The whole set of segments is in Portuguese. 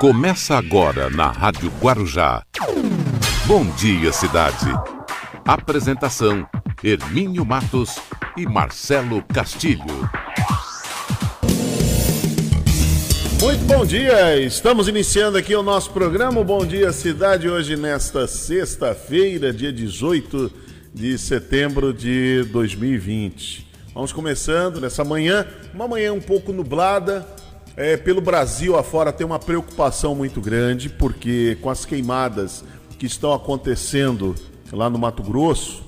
Começa agora na Rádio Guarujá. Bom dia, cidade. Apresentação: Hermínio Matos e Marcelo Castilho. Muito bom dia, estamos iniciando aqui o nosso programa. Bom dia, cidade, hoje nesta sexta-feira, dia 18 de setembro de 2020. Vamos começando nessa manhã, uma manhã um pouco nublada. É, pelo Brasil afora tem uma preocupação muito grande, porque com as queimadas que estão acontecendo lá no Mato Grosso,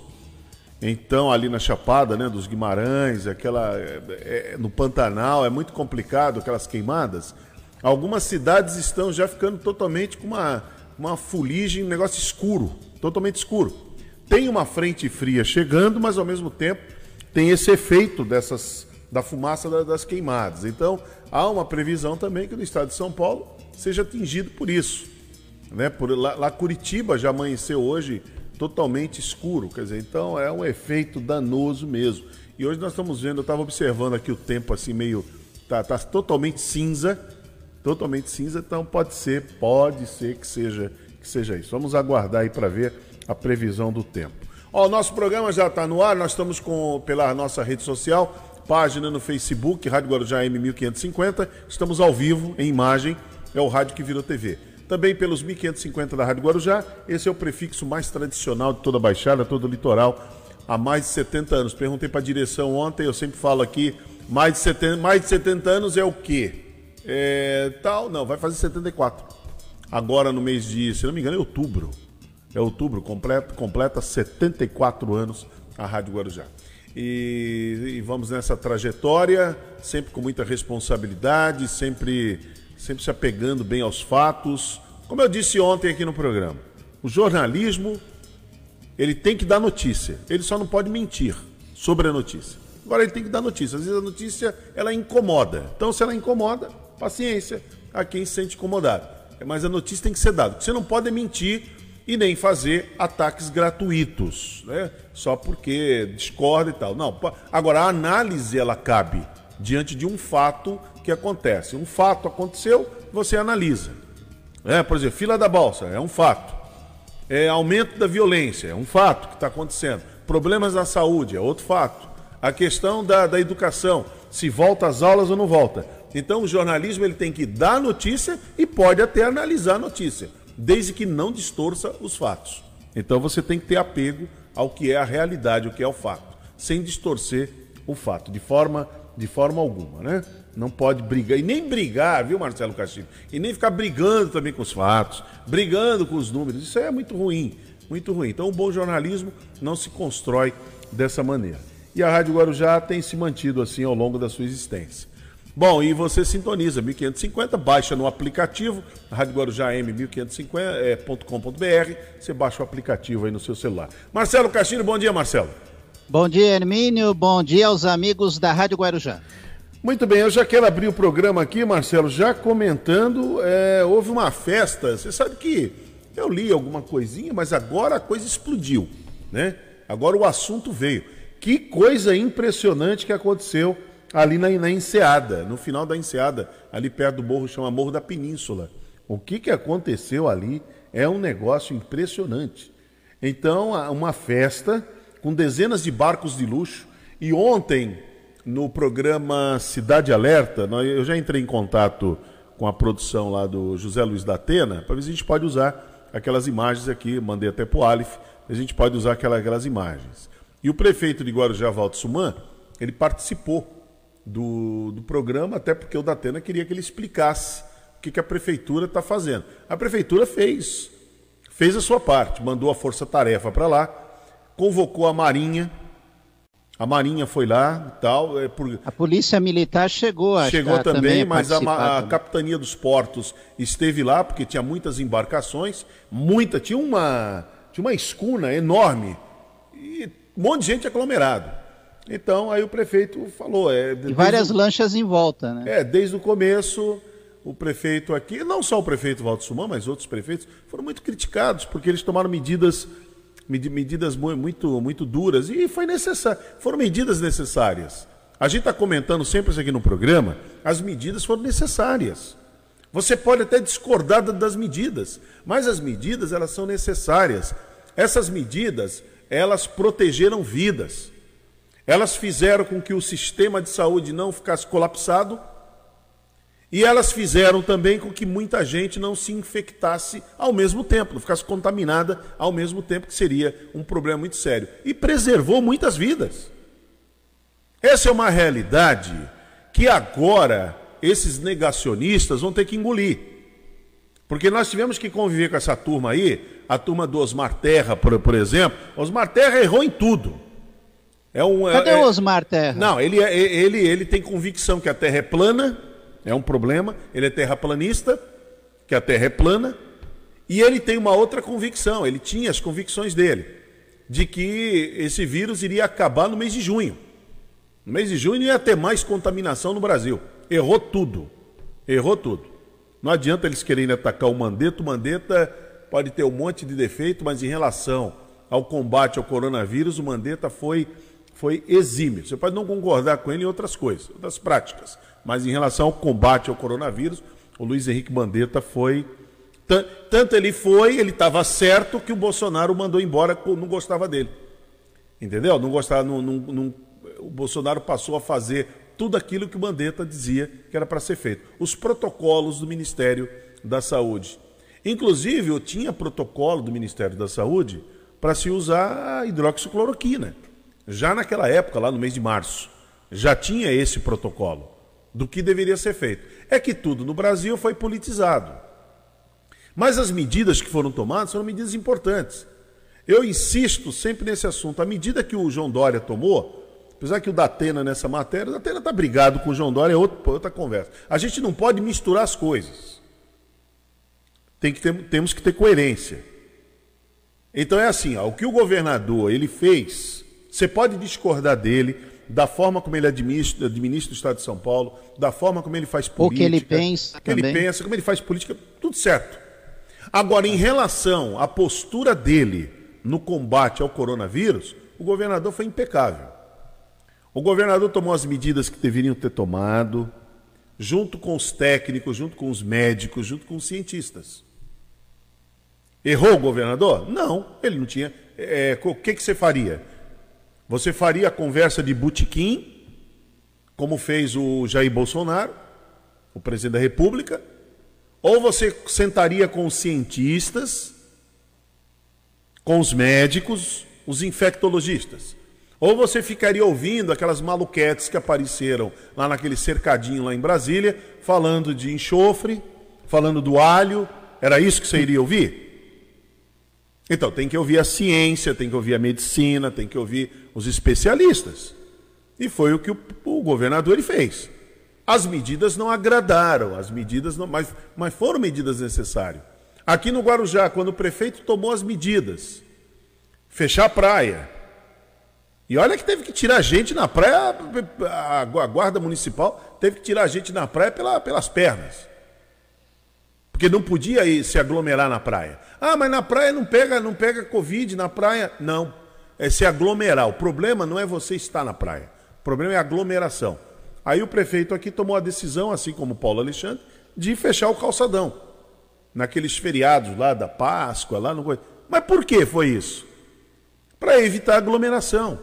então ali na Chapada, né, dos Guimarães, aquela é, é, no Pantanal, é muito complicado aquelas queimadas. Algumas cidades estão já ficando totalmente com uma, uma fuligem, um negócio escuro, totalmente escuro. Tem uma frente fria chegando, mas ao mesmo tempo tem esse efeito dessas da fumaça das queimadas. Então, há uma previsão também que no estado de São Paulo seja atingido por isso. Né? Por, lá, lá Curitiba já amanheceu hoje totalmente escuro, quer dizer, então é um efeito danoso mesmo. E hoje nós estamos vendo, eu estava observando aqui o tempo assim meio tá, tá totalmente cinza, totalmente cinza, então pode ser, pode ser que seja que seja isso. Vamos aguardar aí para ver a previsão do tempo. Ó, o nosso programa já está no ar, nós estamos com pela nossa rede social, página no Facebook, Rádio Guarujá M1550, estamos ao vivo, em imagem, é o rádio que virou TV. Também pelos 1550 da Rádio Guarujá, esse é o prefixo mais tradicional de toda a Baixada, todo o litoral, há mais de 70 anos. Perguntei para a direção ontem, eu sempre falo aqui, mais de 70, mais de 70 anos é o quê? É, tal, não, vai fazer 74. Agora no mês de, se não me engano, é outubro é outubro, completa, completa 74 anos a Rádio Guarujá. E, e, vamos nessa trajetória, sempre com muita responsabilidade, sempre, sempre se apegando bem aos fatos. Como eu disse ontem aqui no programa, o jornalismo ele tem que dar notícia, ele só não pode mentir sobre a notícia. Agora ele tem que dar notícia. Às vezes a notícia ela incomoda. Então, se ela incomoda, paciência a quem se sente incomodado. Mas a notícia tem que ser dada. Você não pode mentir e nem fazer ataques gratuitos, né? Só porque discorda e tal. Não, agora a análise ela cabe diante de um fato que acontece. Um fato aconteceu, você analisa. É, por exemplo, fila da balsa é um fato. É, aumento da violência é um fato que está acontecendo. Problemas na saúde é outro fato. A questão da, da educação, se volta às aulas ou não volta. Então o jornalismo ele tem que dar notícia e pode até analisar a notícia desde que não distorça os fatos. Então você tem que ter apego ao que é a realidade, o que é o fato, sem distorcer o fato, de forma, de forma alguma, né? Não pode brigar, e nem brigar, viu, Marcelo Castilho? E nem ficar brigando também com os fatos, brigando com os números. Isso é muito ruim, muito ruim. Então, o bom jornalismo não se constrói dessa maneira. E a Rádio Guarujá tem se mantido assim ao longo da sua existência. Bom, e você sintoniza 1550, baixa no aplicativo, Rádio Guarujá M1550.com.br, é, você baixa o aplicativo aí no seu celular. Marcelo Castilho, bom dia, Marcelo. Bom dia, Hermínio, bom dia aos amigos da Rádio Guarujá. Muito bem, eu já quero abrir o programa aqui, Marcelo, já comentando, é, houve uma festa, você sabe que eu li alguma coisinha, mas agora a coisa explodiu, né? Agora o assunto veio. Que coisa impressionante que aconteceu ali na, na Enseada, no final da Enseada, ali perto do morro, chama Morro da Península. O que, que aconteceu ali é um negócio impressionante. Então, uma festa com dezenas de barcos de luxo. E ontem, no programa Cidade Alerta, eu já entrei em contato com a produção lá do José Luiz da Atena, para ver se a gente pode usar aquelas imagens aqui, mandei até para o Alif, a gente pode usar aquelas imagens. E o prefeito de Guarujá, Valdo Suman, ele participou do, do programa, até porque o Datena queria que ele explicasse o que, que a prefeitura está fazendo. A prefeitura fez, fez a sua parte, mandou a força-tarefa para lá, convocou a Marinha, a Marinha foi lá e tal. É por... A Polícia Militar chegou, acho Chegou também, também mas a, a, Capitania dos Portos esteve lá, porque tinha muitas embarcações, muita, tinha uma, tinha uma escuna enorme e um monte de gente aglomerado. Então, aí o prefeito falou. É, e várias o... lanchas em volta, né? É, desde o começo, o prefeito aqui, não só o prefeito Valdo Suman, mas outros prefeitos, foram muito criticados, porque eles tomaram medidas, medidas muito, muito duras, e foi necessário, foram medidas necessárias. A gente está comentando sempre isso aqui no programa, as medidas foram necessárias. Você pode até discordar das medidas, mas as medidas elas são necessárias. Essas medidas, elas protegeram vidas. Elas fizeram com que o sistema de saúde não ficasse colapsado e elas fizeram também com que muita gente não se infectasse ao mesmo tempo, não ficasse contaminada ao mesmo tempo, que seria um problema muito sério. E preservou muitas vidas. Essa é uma realidade que agora esses negacionistas vão ter que engolir. Porque nós tivemos que conviver com essa turma aí, a turma do Osmar Terra, por, por exemplo. Osmar Terra errou em tudo. É um, Cadê é, o Osmar Terra? Não, ele, é, ele, ele tem convicção que a Terra é plana é um problema. Ele é terraplanista, que a Terra é plana, e ele tem uma outra convicção. Ele tinha as convicções dele de que esse vírus iria acabar no mês de junho. No mês de junho ia ter mais contaminação no Brasil. Errou tudo. Errou tudo. Não adianta eles quererem atacar o Mandetta. O Mandetta pode ter um monte de defeito, mas em relação ao combate ao coronavírus, o Mandetta foi, foi exímio. Você pode não concordar com ele em outras coisas, outras práticas. Mas em relação ao combate ao coronavírus, o Luiz Henrique Mandetta foi. Tanto ele foi, ele estava certo que o Bolsonaro mandou embora, não gostava dele. Entendeu? Não gostava, não, não, não, o Bolsonaro passou a fazer tudo aquilo que o Mandetta dizia que era para ser feito. Os protocolos do Ministério da Saúde. Inclusive, eu tinha protocolo do Ministério da Saúde para se usar a hidroxicloroquina. Já naquela época, lá no mês de março, já tinha esse protocolo do que deveria ser feito. É que tudo no Brasil foi politizado. Mas as medidas que foram tomadas foram medidas importantes. Eu insisto sempre nesse assunto. A medida que o João Dória tomou, apesar que o Datena nessa matéria, o Datena está brigado com o João Dória, é outra, outra conversa. A gente não pode misturar as coisas. Tem que ter, temos que ter coerência. Então é assim, ó, o que o governador ele fez, você pode discordar dele, da forma como ele administra, administra o Estado de São Paulo, da forma como ele faz política. O que ele pensa. que também. ele pensa, como ele faz política, tudo certo. Agora, em relação à postura dele no combate ao coronavírus, o governador foi impecável. O governador tomou as medidas que deveriam ter tomado, junto com os técnicos, junto com os médicos, junto com os cientistas. Errou o governador? Não, ele não tinha. É, o que, que você faria? Você faria a conversa de butiquim, como fez o Jair Bolsonaro, o presidente da República, ou você sentaria com os cientistas, com os médicos, os infectologistas. Ou você ficaria ouvindo aquelas maluquetes que apareceram lá naquele cercadinho lá em Brasília, falando de enxofre, falando do alho. Era isso que você iria ouvir? Então, tem que ouvir a ciência, tem que ouvir a medicina, tem que ouvir os especialistas. E foi o que o, o governador ele fez. As medidas não agradaram, as medidas não, mas, mas foram medidas necessárias. Aqui no Guarujá, quando o prefeito tomou as medidas, fechar a praia. E olha que teve que tirar gente na praia, a guarda municipal teve que tirar gente na praia pela, pelas pernas. Porque não podia ir se aglomerar na praia. Ah, mas na praia não pega, não pega Covid, na praia. Não. É se aglomerar. O problema não é você estar na praia. O problema é a aglomeração. Aí o prefeito aqui tomou a decisão, assim como Paulo Alexandre, de fechar o calçadão. Naqueles feriados lá da Páscoa, lá no. Mas por que foi isso? Para evitar aglomeração.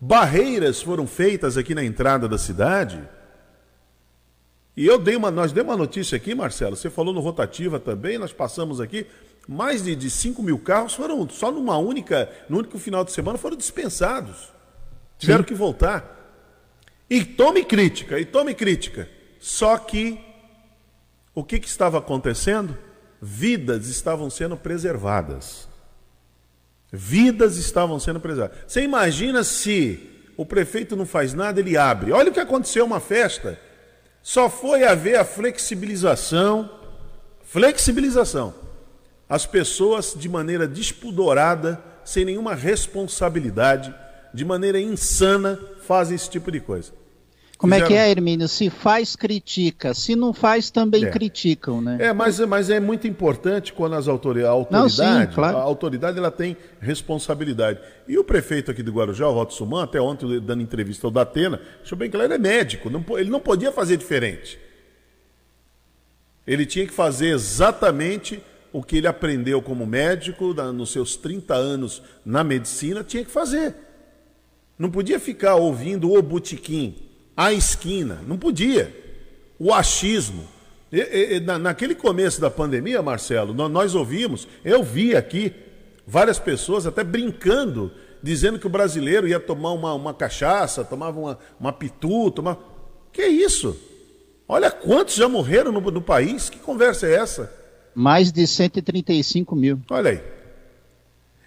Barreiras foram feitas aqui na entrada da cidade e eu dei uma, nós demos uma notícia aqui, Marcelo, você falou no Rotativa também, nós passamos aqui, mais de, de 5 mil carros foram, só numa única, no único final de semana, foram dispensados. Tiveram Sim. que voltar. E tome crítica, e tome crítica. Só que o que, que estava acontecendo? Vidas estavam sendo preservadas. Vidas estavam sendo preservadas. Você imagina se o prefeito não faz nada, ele abre. Olha o que aconteceu uma festa só foi haver a flexibilização, flexibilização. As pessoas de maneira despudorada, sem nenhuma responsabilidade, de maneira insana, fazem esse tipo de coisa. Como Fizeram... é que é, Hermínio? Se faz, critica. Se não faz, também é. criticam, né? É, mas, mas é muito importante quando as autoridades, a autoridade, não, sim, claro. a autoridade ela tem responsabilidade. E o prefeito aqui de Guarujá, o Roto Suman, até ontem dando entrevista ao Datena, deixou bem claro, ele é médico, não, ele não podia fazer diferente. Ele tinha que fazer exatamente o que ele aprendeu como médico nos seus 30 anos na medicina, tinha que fazer. Não podia ficar ouvindo o botiquim, a esquina, não podia. O achismo. E, e, naquele começo da pandemia, Marcelo, nós ouvimos, eu vi aqui várias pessoas até brincando, dizendo que o brasileiro ia tomar uma, uma cachaça, tomava uma, uma pitu, tomava... Que isso? Olha quantos já morreram no, no país, que conversa é essa? Mais de 135 mil. Olha aí.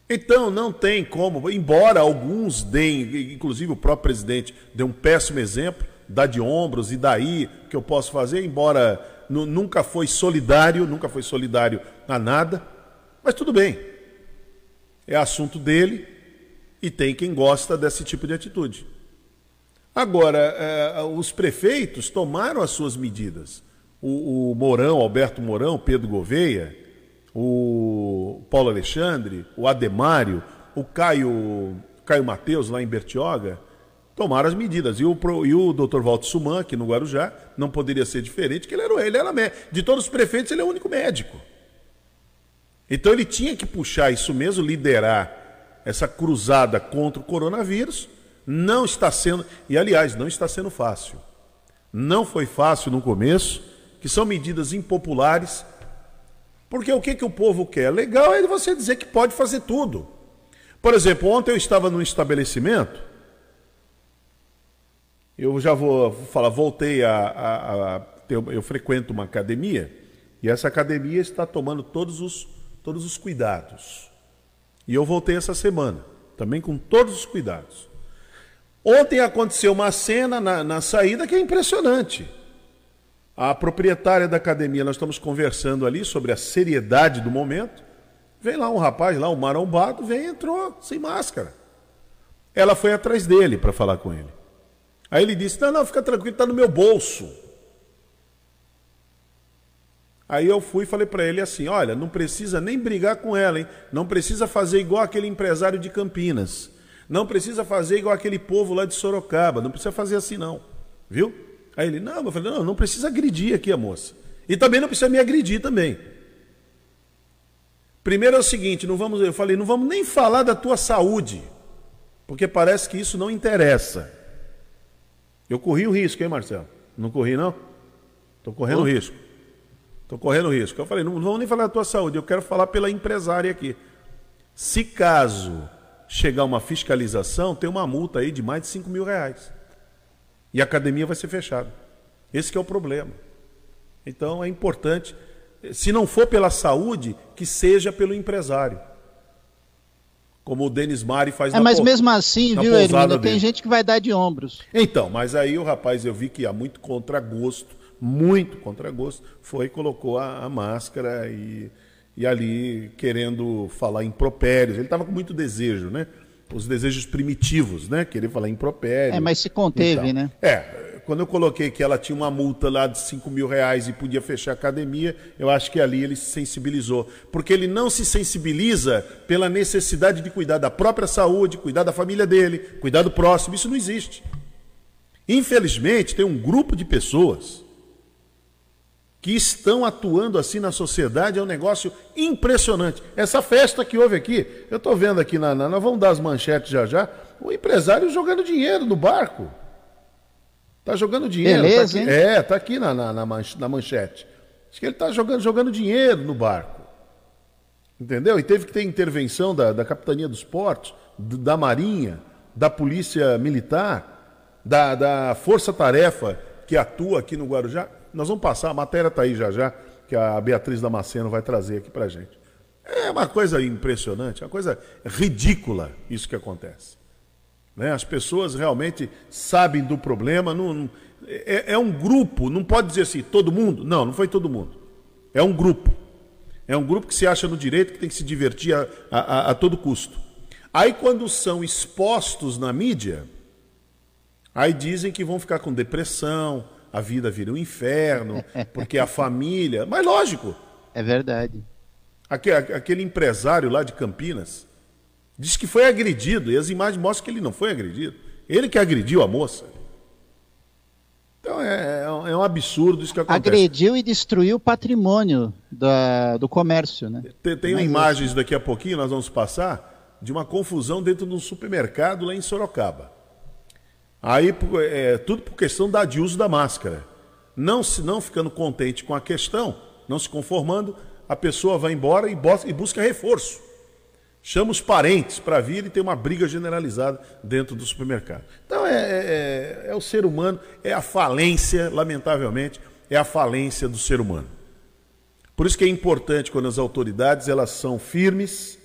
Então, não tem como, embora alguns deem, inclusive o próprio presidente deu um péssimo exemplo, dá de ombros e daí que eu posso fazer, embora nunca foi solidário, nunca foi solidário a nada, mas tudo bem. É assunto dele e tem quem gosta desse tipo de atitude. Agora, eh, os prefeitos tomaram as suas medidas o, o Mourão, Alberto Mourão, Pedro Gouveia, o Paulo Alexandre, o Ademário, o Caio, Caio Mateus, lá em Bertioga, tomaram as medidas. E o, e o doutor Walter Suman, aqui no Guarujá, não poderia ser diferente, que ele era, ele era médico. De todos os prefeitos, ele é o único médico. Então ele tinha que puxar isso mesmo, liderar essa cruzada contra o coronavírus. Não está sendo, e aliás, não está sendo fácil. Não foi fácil no começo que são medidas impopulares, porque o que, que o povo quer? Legal é você dizer que pode fazer tudo. Por exemplo, ontem eu estava num estabelecimento, eu já vou falar, voltei a, a, a eu, eu frequento uma academia, e essa academia está tomando todos os, todos os cuidados. E eu voltei essa semana, também com todos os cuidados. Ontem aconteceu uma cena na, na saída que é impressionante. A proprietária da academia, nós estamos conversando ali sobre a seriedade do momento. Vem lá um rapaz, lá um marombado, vem entrou sem máscara. Ela foi atrás dele para falar com ele. Aí ele disse: Não, não, fica tranquilo, está no meu bolso. Aí eu fui e falei para ele assim: Olha, não precisa nem brigar com ela, hein? Não precisa fazer igual aquele empresário de Campinas. Não precisa fazer igual aquele povo lá de Sorocaba. Não precisa fazer assim, não. Viu? Aí ele, não, eu falei, não, não precisa agredir aqui a moça. E também não precisa me agredir também. Primeiro é o seguinte, não vamos, eu falei, não vamos nem falar da tua saúde, porque parece que isso não interessa. Eu corri o risco, hein, Marcelo? Não corri, não? Estou correndo risco. Estou correndo risco. Eu falei, não, não vamos nem falar da tua saúde, eu quero falar pela empresária aqui. Se caso chegar uma fiscalização, tem uma multa aí de mais de 5 mil reais. E a academia vai ser fechada. Esse é o problema. Então é importante, se não for pela saúde, que seja pelo empresário. Como o Denis Mari faz é, na Mas mesmo assim, viu, Hermínio, tem gente que vai dar de ombros. Então, mas aí o rapaz, eu vi que há muito contragosto, muito contragosto, foi e colocou a, a máscara e, e ali querendo falar impropérios. Ele estava com muito desejo, né? Os desejos primitivos, né? Querer falar impropério. É, mas se conteve, né? É, quando eu coloquei que ela tinha uma multa lá de 5 mil reais e podia fechar a academia, eu acho que ali ele se sensibilizou. Porque ele não se sensibiliza pela necessidade de cuidar da própria saúde, cuidar da família dele, cuidar do próximo. Isso não existe. Infelizmente, tem um grupo de pessoas que estão atuando assim na sociedade é um negócio impressionante. Essa festa que houve aqui, eu estou vendo aqui na, na, Nós vamos dar as manchetes já já. O empresário jogando dinheiro no barco. Está jogando dinheiro. Tá Beleza, tá aqui, É, está aqui na, na, na, manchete. Acho que ele está jogando, jogando dinheiro no barco. Entendeu? E teve que ter intervenção da, da Capitania dos Portos, da Marinha, da Polícia Militar, da, da Força Tarefa que atua aqui no Guarujá. Nós vamos passar, a matéria está aí já já, que a Beatriz Damasceno vai trazer aqui para gente. É uma coisa impressionante, uma coisa ridícula isso que acontece. Né? As pessoas realmente sabem do problema, não, não é, é, um grupo, não pode dizer assim, todo mundo? Não, não foi todo mundo. É um grupo. É um grupo que se acha no direito, que tem que se divertir a, a, a todo custo. Aí quando são expostos na mídia, aí dizem que vão ficar com depressão, a vida vira um inferno, porque a família. Mas lógico. É verdade. Aquele, aquele empresário lá de Campinas disse que foi agredido, e as imagens mostram que ele não foi agredido. Ele que agrediu a moça. Então é, um, é um absurdo isso que acontece. Agrediu e destruiu o patrimônio da, do comércio, né? Tem, tem imagens daqui a pouquinho, nós vamos passar, de uma confusão dentro de um supermercado lá em Sorocaba. Aí, é, tudo por questão da, de uso da máscara. Não, se, não ficando contente com a questão, não se conformando, a pessoa vai embora e, e busca reforço. Chama os parentes para vir e tem uma briga generalizada dentro do supermercado. Então é, é, é, é o ser humano, é a falência, lamentavelmente, é a falência do ser humano. Por isso que é importante quando as autoridades elas são firmes,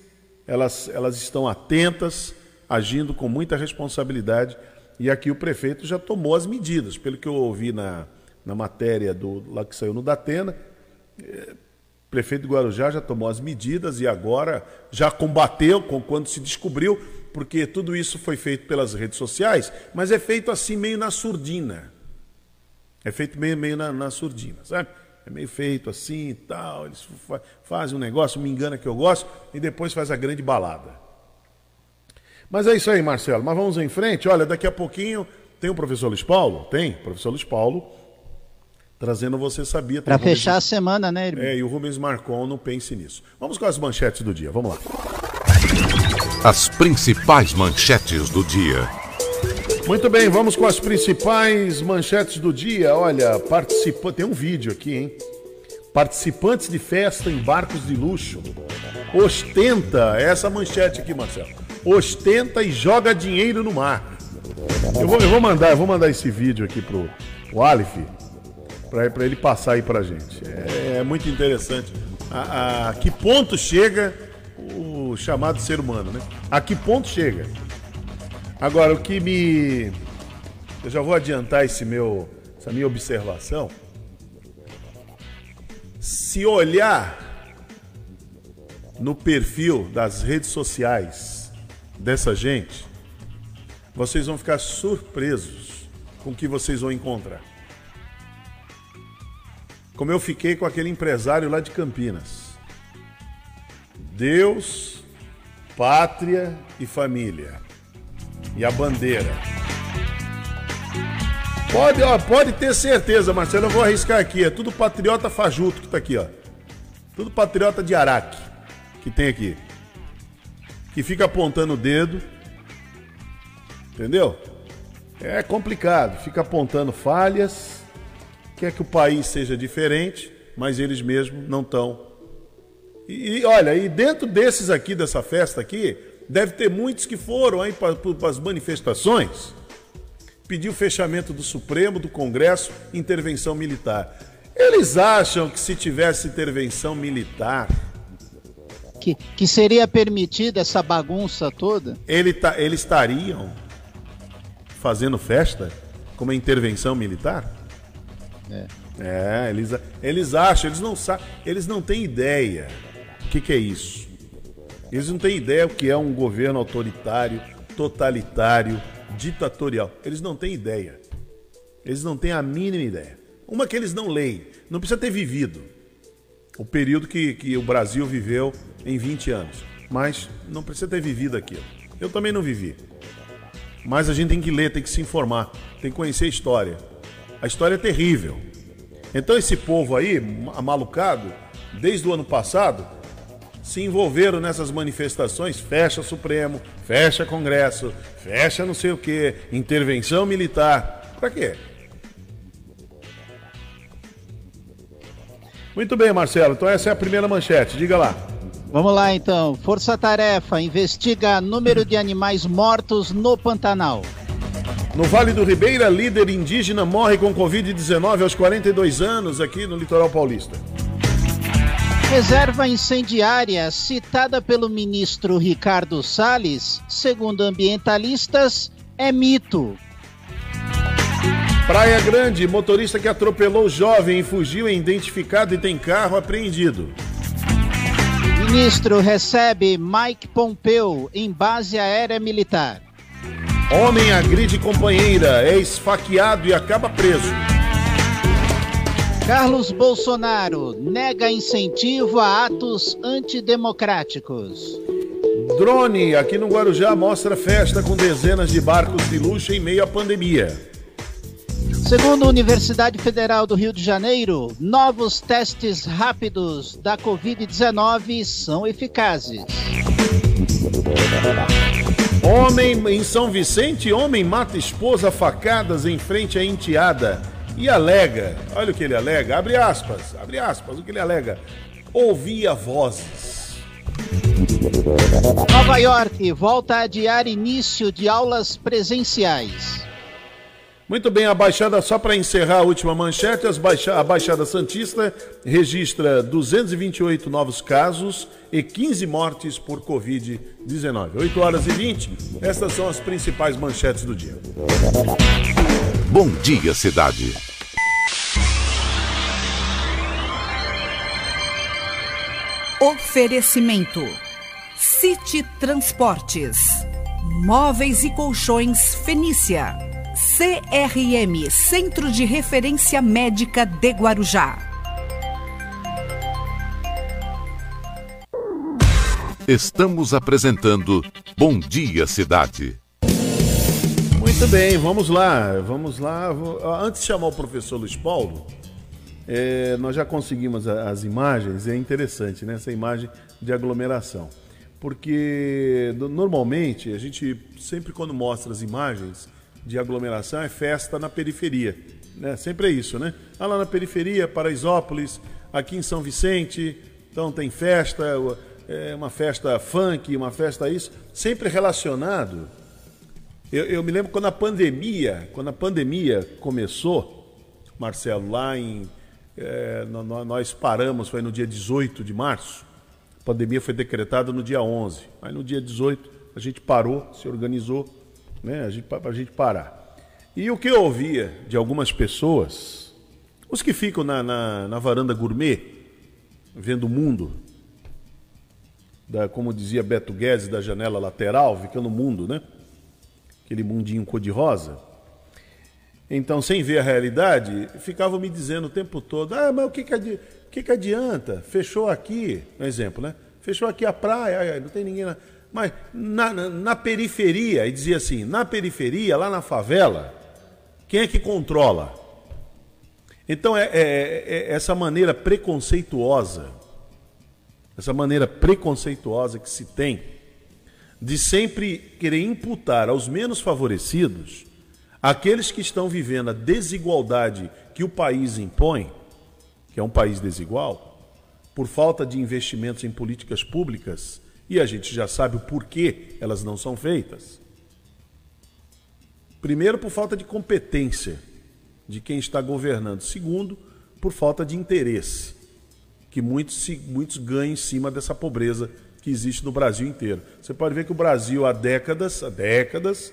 elas, elas estão atentas, agindo com muita responsabilidade. E aqui o prefeito já tomou as medidas, pelo que eu ouvi na, na matéria do, lá que saiu no Datena, prefeito de Guarujá já tomou as medidas e agora já combateu com quando se descobriu, porque tudo isso foi feito pelas redes sociais, mas é feito assim meio na surdina. É feito meio, meio na, na surdina, sabe? É meio feito assim e tal. Eles fazem um negócio, me engana que eu gosto, e depois faz a grande balada. Mas é isso aí, Marcelo. Mas vamos em frente. Olha, daqui a pouquinho tem o professor Luiz Paulo? Tem, professor Luiz Paulo trazendo Você Sabia. Para fechar Rubens... a semana, né, irmão? É, e o Rubens Marcon não pense nisso. Vamos com as manchetes do dia, vamos lá. As principais manchetes do dia. Muito bem, vamos com as principais manchetes do dia. Olha, participa... tem um vídeo aqui, hein? Participantes de festa em barcos de luxo. Ostenta, essa manchete aqui, Marcelo. Ostenta e joga dinheiro no mar. Eu vou, eu vou mandar, eu vou mandar esse vídeo aqui pro, pro Aleph para ele passar aí para a gente. É, é, muito interessante. A, a, que ponto chega o chamado ser humano, né? A que ponto chega? Agora, o que me. Eu já vou adiantar esse meu, essa minha observação. Se olhar no perfil das redes sociais dessa gente, vocês vão ficar surpresos com o que vocês vão encontrar como eu fiquei com aquele empresário lá de Campinas. Deus, pátria e família. E a bandeira. Pode, ó, pode ter certeza, Marcelo, eu vou arriscar aqui. É tudo patriota fajuto que tá aqui, ó. Tudo patriota de Araque que tem aqui. Que fica apontando o dedo. Entendeu? É complicado. Fica apontando falhas quer que o país seja diferente, mas eles mesmos não estão. E, e, olha, e dentro desses aqui, dessa festa aqui, deve ter muitos que foram aí para as manifestações, pedir o fechamento do Supremo, do Congresso, intervenção militar. Eles acham que se tivesse intervenção militar. Que, que seria permitida essa bagunça toda? Ele tá, eles estariam fazendo festa com uma intervenção militar? É. é, eles, eles acham, eles não sabem, eles não têm ideia o que, que é isso. Eles não têm ideia o que é um governo autoritário, totalitário, ditatorial. Eles não têm ideia. Eles não têm a mínima ideia. Uma que eles não leem, não precisa ter vivido o período que, que o Brasil viveu em 20 anos, mas não precisa ter vivido aquilo. Eu também não vivi. Mas a gente tem que ler, tem que se informar, tem que conhecer a história. A história é terrível. Então esse povo aí, amalucado, desde o ano passado, se envolveram nessas manifestações, fecha Supremo, fecha Congresso, fecha não sei o que, intervenção militar. Para quê? Muito bem, Marcelo. Então essa é a primeira manchete. Diga lá. Vamos lá então. Força Tarefa investiga número de animais mortos no Pantanal. No Vale do Ribeira, líder indígena morre com Covid-19 aos 42 anos aqui no litoral paulista. Reserva incendiária citada pelo ministro Ricardo Salles, segundo ambientalistas, é mito. Praia Grande, motorista que atropelou jovem e fugiu é identificado e tem carro apreendido. Ministro recebe Mike Pompeu em base aérea militar. Homem agride companheira, é esfaqueado e acaba preso. Carlos Bolsonaro nega incentivo a atos antidemocráticos. Drone aqui no Guarujá mostra festa com dezenas de barcos de luxo em meio à pandemia. Segundo a Universidade Federal do Rio de Janeiro, novos testes rápidos da Covid-19 são eficazes. Homem em São Vicente, homem mata esposa facadas em frente à enteada e alega, olha o que ele alega, abre aspas, abre aspas, o que ele alega, ouvia vozes. Nova York volta a adiar início de aulas presenciais. Muito bem, a Baixada, só para encerrar a última manchete, Baixa, a Baixada Santista registra 228 novos casos e 15 mortes por Covid-19. 8 horas e 20, estas são as principais manchetes do dia. Bom dia, cidade. Oferecimento: City Transportes, Móveis e Colchões Fenícia, CRM Centro de Referência Médica de Guarujá. Estamos apresentando Bom Dia Cidade. Muito bem, vamos lá, vamos lá. Antes de chamar o professor Luiz Paulo, é, nós já conseguimos as imagens, é interessante, né? Essa imagem de aglomeração. Porque normalmente a gente sempre quando mostra as imagens de aglomeração é festa na periferia. Né? Sempre é isso, né? Ah, lá na periferia, Paraisópolis, aqui em São Vicente, então tem festa, é uma festa funk, uma festa isso, sempre relacionado. Eu, eu me lembro quando a pandemia, quando a pandemia começou, Marcelo, lá em é, nós paramos, foi no dia 18 de março. A pandemia foi decretada no dia 11. Mas no dia 18 a gente parou, se organizou, né, a gente parar. E o que eu ouvia de algumas pessoas, os que ficam na, na, na varanda gourmet, vendo o mundo, da, como dizia Beto Guedes, da janela lateral, ficando o mundo, né? Aquele mundinho cor-de-rosa então, sem ver a realidade, ficavam me dizendo o tempo todo: ah, mas o que, que, adi que, que adianta? Fechou aqui, um exemplo, né? Fechou aqui a praia, não tem ninguém lá. Mas na, na, periferia, e dizia assim: na periferia, lá na favela, quem é que controla? Então, é, é, é essa maneira preconceituosa, essa maneira preconceituosa que se tem de sempre querer imputar aos menos favorecidos Aqueles que estão vivendo a desigualdade que o país impõe, que é um país desigual, por falta de investimentos em políticas públicas, e a gente já sabe o porquê elas não são feitas. Primeiro, por falta de competência de quem está governando. Segundo, por falta de interesse, que muitos, muitos ganham em cima dessa pobreza que existe no Brasil inteiro. Você pode ver que o Brasil há décadas, há décadas,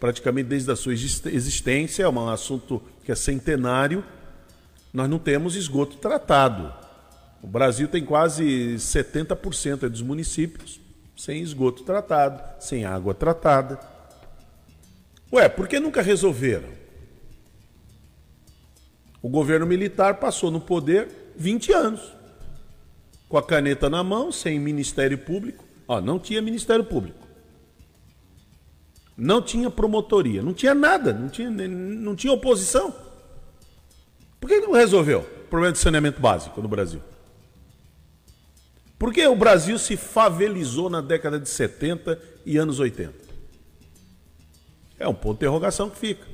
praticamente desde a sua existência, é um assunto que é centenário, nós não temos esgoto tratado. O Brasil tem quase 70% dos municípios sem esgoto tratado, sem água tratada. Ué, por que nunca resolveram? O governo militar passou no poder 20 anos, com a caneta na mão, sem Ministério Público. Ó, não tinha Ministério Público não tinha promotoria, não tinha nada, não tinha, não tinha oposição. Por que não resolveu o problema de saneamento básico no Brasil? Por que o Brasil se favelizou na década de 70 e anos 80? É um ponto de interrogação que fica.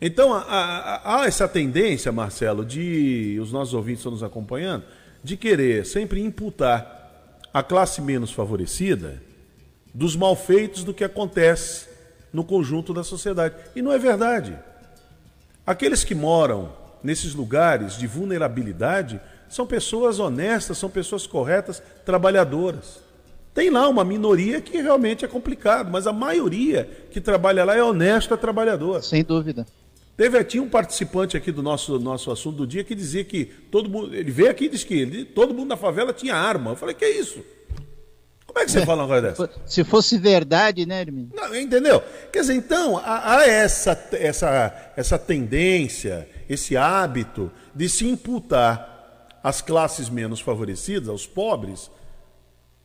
Então, há, há essa tendência, Marcelo, de os nossos ouvintes estão nos acompanhando, de querer sempre imputar a classe menos favorecida dos malfeitos do que acontece no conjunto da sociedade. E não é verdade. Aqueles que moram nesses lugares de vulnerabilidade são pessoas honestas, são pessoas corretas, trabalhadoras. Tem lá uma minoria que realmente é complicado, mas a maioria que trabalha lá é honesta, trabalhadora. Sem dúvida. Teve tinha um participante aqui do nosso, nosso assunto do dia que dizia que todo mundo. Ele veio aqui e disse que ele, todo mundo na favela tinha arma. Eu falei, que é isso? Como é que você é, fala uma coisa dessa? Se fosse verdade, né, Hermínio? Não, entendeu? Quer dizer, então, há, há, essa, essa, essa tendência, esse hábito de se imputar às classes menos favorecidas, aos pobres,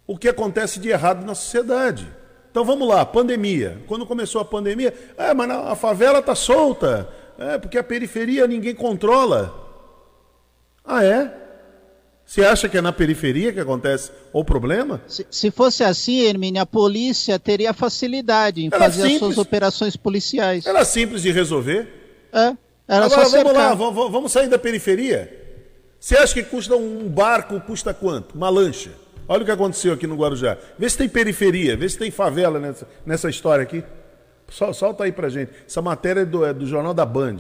o que acontece de errado na sociedade. Então vamos lá, pandemia. Quando começou a pandemia, é, mas a favela tá solta. É, porque a periferia ninguém controla. Ah, é? Você acha que é na periferia que acontece o problema? Se, se fosse assim, Hermínio, a polícia teria facilidade em era fazer simples. as suas operações policiais. Era simples de resolver. É, era Agora, só vamos lá, vamos, vamos sair da periferia. Você acha que custa um barco, custa quanto? Uma lancha. Olha o que aconteceu aqui no Guarujá. Vê se tem periferia, vê se tem favela nessa, nessa história aqui. Sol, solta aí pra gente. Essa matéria é do, é do Jornal da Band.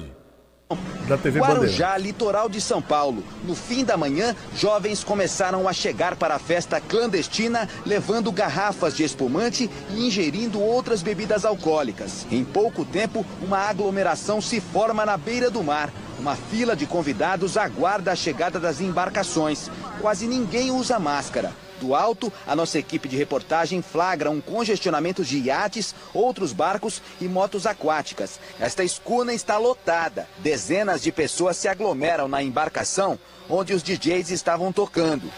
Da TV Guarujá, Bandeira. litoral de São Paulo. No fim da manhã, jovens começaram a chegar para a festa clandestina, levando garrafas de espumante e ingerindo outras bebidas alcoólicas. Em pouco tempo, uma aglomeração se forma na beira do mar. Uma fila de convidados aguarda a chegada das embarcações. Quase ninguém usa máscara. Do alto, a nossa equipe de reportagem flagra um congestionamento de iates, outros barcos e motos aquáticas. Esta escuna está lotada. Dezenas de pessoas se aglomeram na embarcação onde os DJs estavam tocando.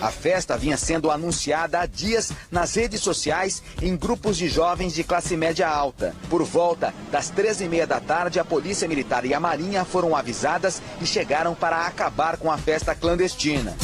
A festa vinha sendo anunciada há dias nas redes sociais em grupos de jovens de classe média alta. Por volta das 13h30 da tarde, a Polícia Militar e a Marinha foram avisadas e chegaram para acabar com a festa clandestina.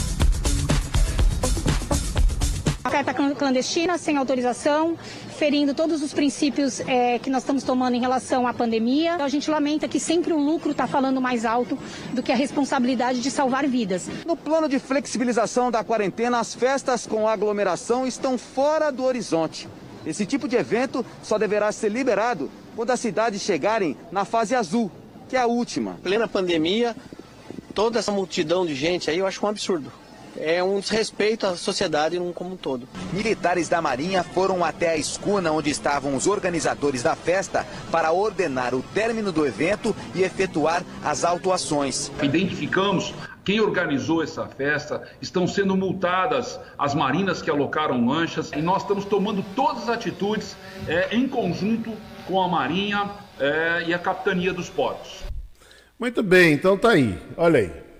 A festa clandestina, sem autorização, ferindo todos os princípios é, que nós estamos tomando em relação à pandemia. Então, a gente lamenta que sempre o lucro está falando mais alto do que a responsabilidade de salvar vidas. No plano de flexibilização da quarentena, as festas com aglomeração estão fora do horizonte. Esse tipo de evento só deverá ser liberado quando as cidades chegarem na fase azul, que é a última. Plena pandemia, toda essa multidão de gente aí, eu acho um absurdo é um desrespeito à sociedade como um todo. Militares da Marinha foram até a escuna onde estavam os organizadores da festa para ordenar o término do evento e efetuar as autuações. Identificamos quem organizou essa festa, estão sendo multadas as marinas que alocaram lanchas e nós estamos tomando todas as atitudes é, em conjunto com a Marinha é, e a Capitania dos Portos. Muito bem, então tá aí. Olha aí.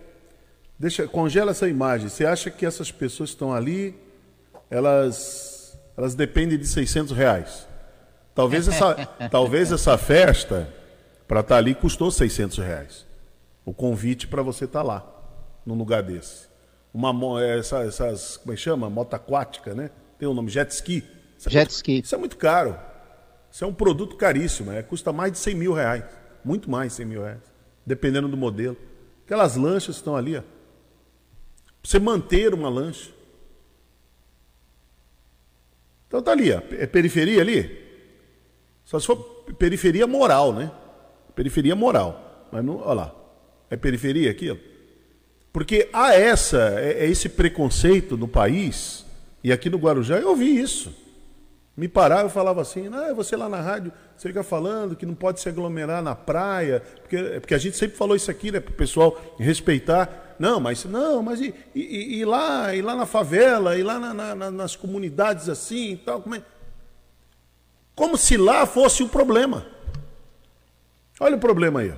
Deixa, congela essa imagem. Você acha que essas pessoas que estão ali, elas, elas dependem de 600 reais? Talvez essa, talvez essa festa, para estar tá ali, custou 600 reais. O convite para você estar tá lá, num lugar desse. Uma, essa, essas, como é que chama? Moto aquática, né? Tem o um nome, jet ski. Isso é jet muito, ski. Isso é muito caro. Isso é um produto caríssimo. É, custa mais de 100 mil reais. Muito mais de 100 mil reais. Dependendo do modelo. Aquelas lanchas estão ali, ó você manter uma lancha. Então tá ali, ó. é periferia ali? Só se for periferia moral, né? Periferia moral. Mas não, olha lá. É periferia aqui, ó. Porque há essa, é, é esse preconceito no país, e aqui no Guarujá eu ouvi isso. Me parava e falava assim, ah, você lá na rádio, você fica falando que não pode se aglomerar na praia, porque, é porque a gente sempre falou isso aqui, né, para o pessoal respeitar. Não, mas não, mas e, e, e lá, e lá na favela, e lá na, na, nas comunidades assim e tal, como é? Como se lá fosse o problema. Olha o problema aí.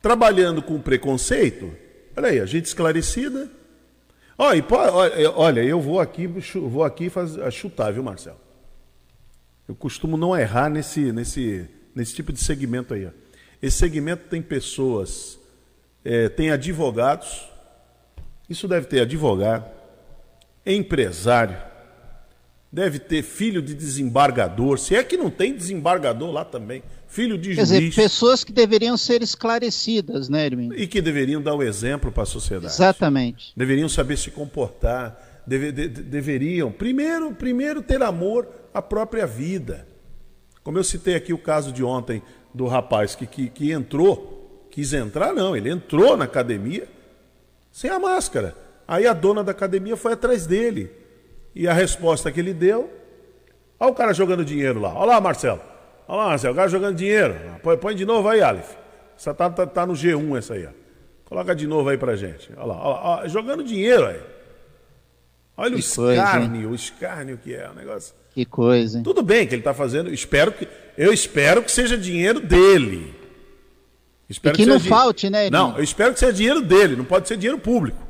Trabalhando com preconceito, olha aí, a gente esclarecida, Olha, olha, eu vou aqui, vou aqui fazer, chutar, viu, Marcelo? Eu costumo não errar nesse, nesse, nesse tipo de segmento aí. Ó. Esse segmento tem pessoas, é, tem advogados, isso deve ter advogado, empresário, deve ter filho de desembargador, se é que não tem desembargador lá também filho de juiz. Quer dizer, pessoas que deveriam ser esclarecidas, né, Hermínio? E que deveriam dar o exemplo para a sociedade. Exatamente. Deveriam saber se comportar, deve, de, deveriam, primeiro, primeiro ter amor à própria vida. Como eu citei aqui o caso de ontem do rapaz que, que, que entrou, quis entrar, não, ele entrou na academia sem a máscara. Aí a dona da academia foi atrás dele. E a resposta que ele deu, olha o cara jogando dinheiro lá. Olha lá, Marcelo. Olha lá, Marcelo, o cara jogando dinheiro. Põe, põe de novo aí, Aleph. Essa tá, tá, tá, no G1 essa aí, ó. Coloca de novo aí pra gente. Olha lá, olha lá jogando dinheiro aí. Olha que o escárnio, coisa, o escárnio que é o negócio. Que coisa, hein? Tudo bem que ele está fazendo, espero que, eu espero que seja dinheiro dele. Espero e que, que não falte, né? Não, eu espero que seja dinheiro dele, não pode ser dinheiro público.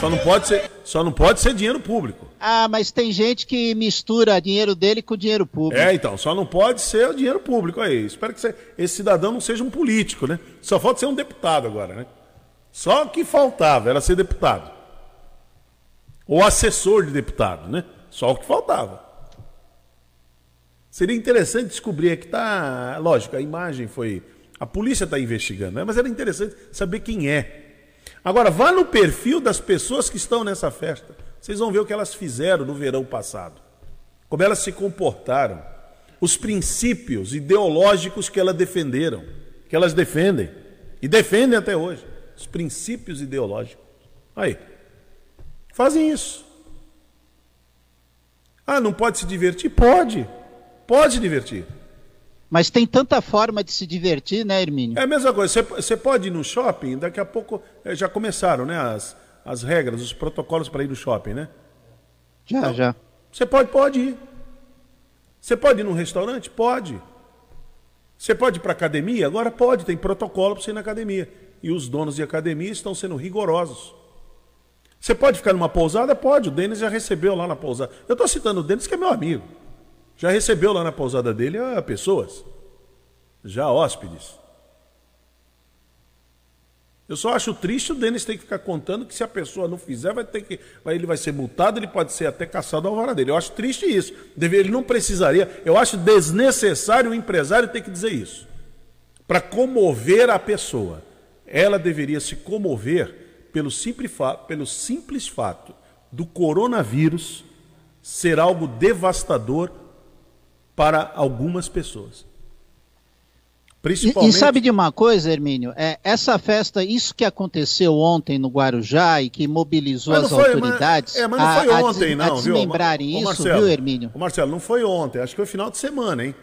Só não pode ser, só não pode ser dinheiro público. Ah, mas tem gente que mistura dinheiro dele com dinheiro público. É, então, só não pode ser o dinheiro público aí. Espero que você, esse cidadão não seja um político, né? Só falta ser um deputado agora, né? Só que faltava era ser deputado. Ou assessor de deputado, né? Só o que faltava. Seria interessante descobrir é que tá, lógico, a imagem foi, a polícia está investigando, né? mas era interessante saber quem é. Agora, vá no perfil das pessoas que estão nessa festa. Vocês vão ver o que elas fizeram no verão passado. Como elas se comportaram. Os princípios ideológicos que elas defenderam. Que elas defendem. E defendem até hoje. Os princípios ideológicos. Aí. Fazem isso. Ah, não pode se divertir? Pode. Pode se divertir. Mas tem tanta forma de se divertir, né, Hermínio? É a mesma coisa. Você, pode ir no shopping, daqui a pouco eh, já começaram, né? As, as regras, os protocolos para ir no shopping, né? Já, então, já. Você pode, pode ir. Você pode ir num restaurante? Pode. Você pode ir para academia? Agora pode, tem protocolo para você ir na academia. E os donos de academia estão sendo rigorosos. Você pode ficar numa pousada? Pode. O Denis já recebeu lá na pousada. Eu estou citando o Denis, que é meu amigo. Já recebeu lá na pousada dele ah, pessoas, já hóspedes. Eu só acho triste o Denis ter que ficar contando que se a pessoa não fizer, vai ter que. Vai, ele vai ser multado, ele pode ser até caçado ao vara dele. Eu acho triste isso. Ele não precisaria. Eu acho desnecessário o empresário ter que dizer isso. Para comover a pessoa. Ela deveria se comover pelo simples, pelo simples fato do coronavírus ser algo devastador para algumas pessoas. Principalmente... E, e, sabe de uma coisa, Hermínio? É, essa festa, isso que aconteceu ontem no Guarujá e que mobilizou as foi, autoridades. Mas, é, mas não foi a, ontem, a, não, a desmembrarem viu? isso, Marcelo, viu, Hermínio? Ô Marcelo, não foi ontem, acho que foi final de semana, hein?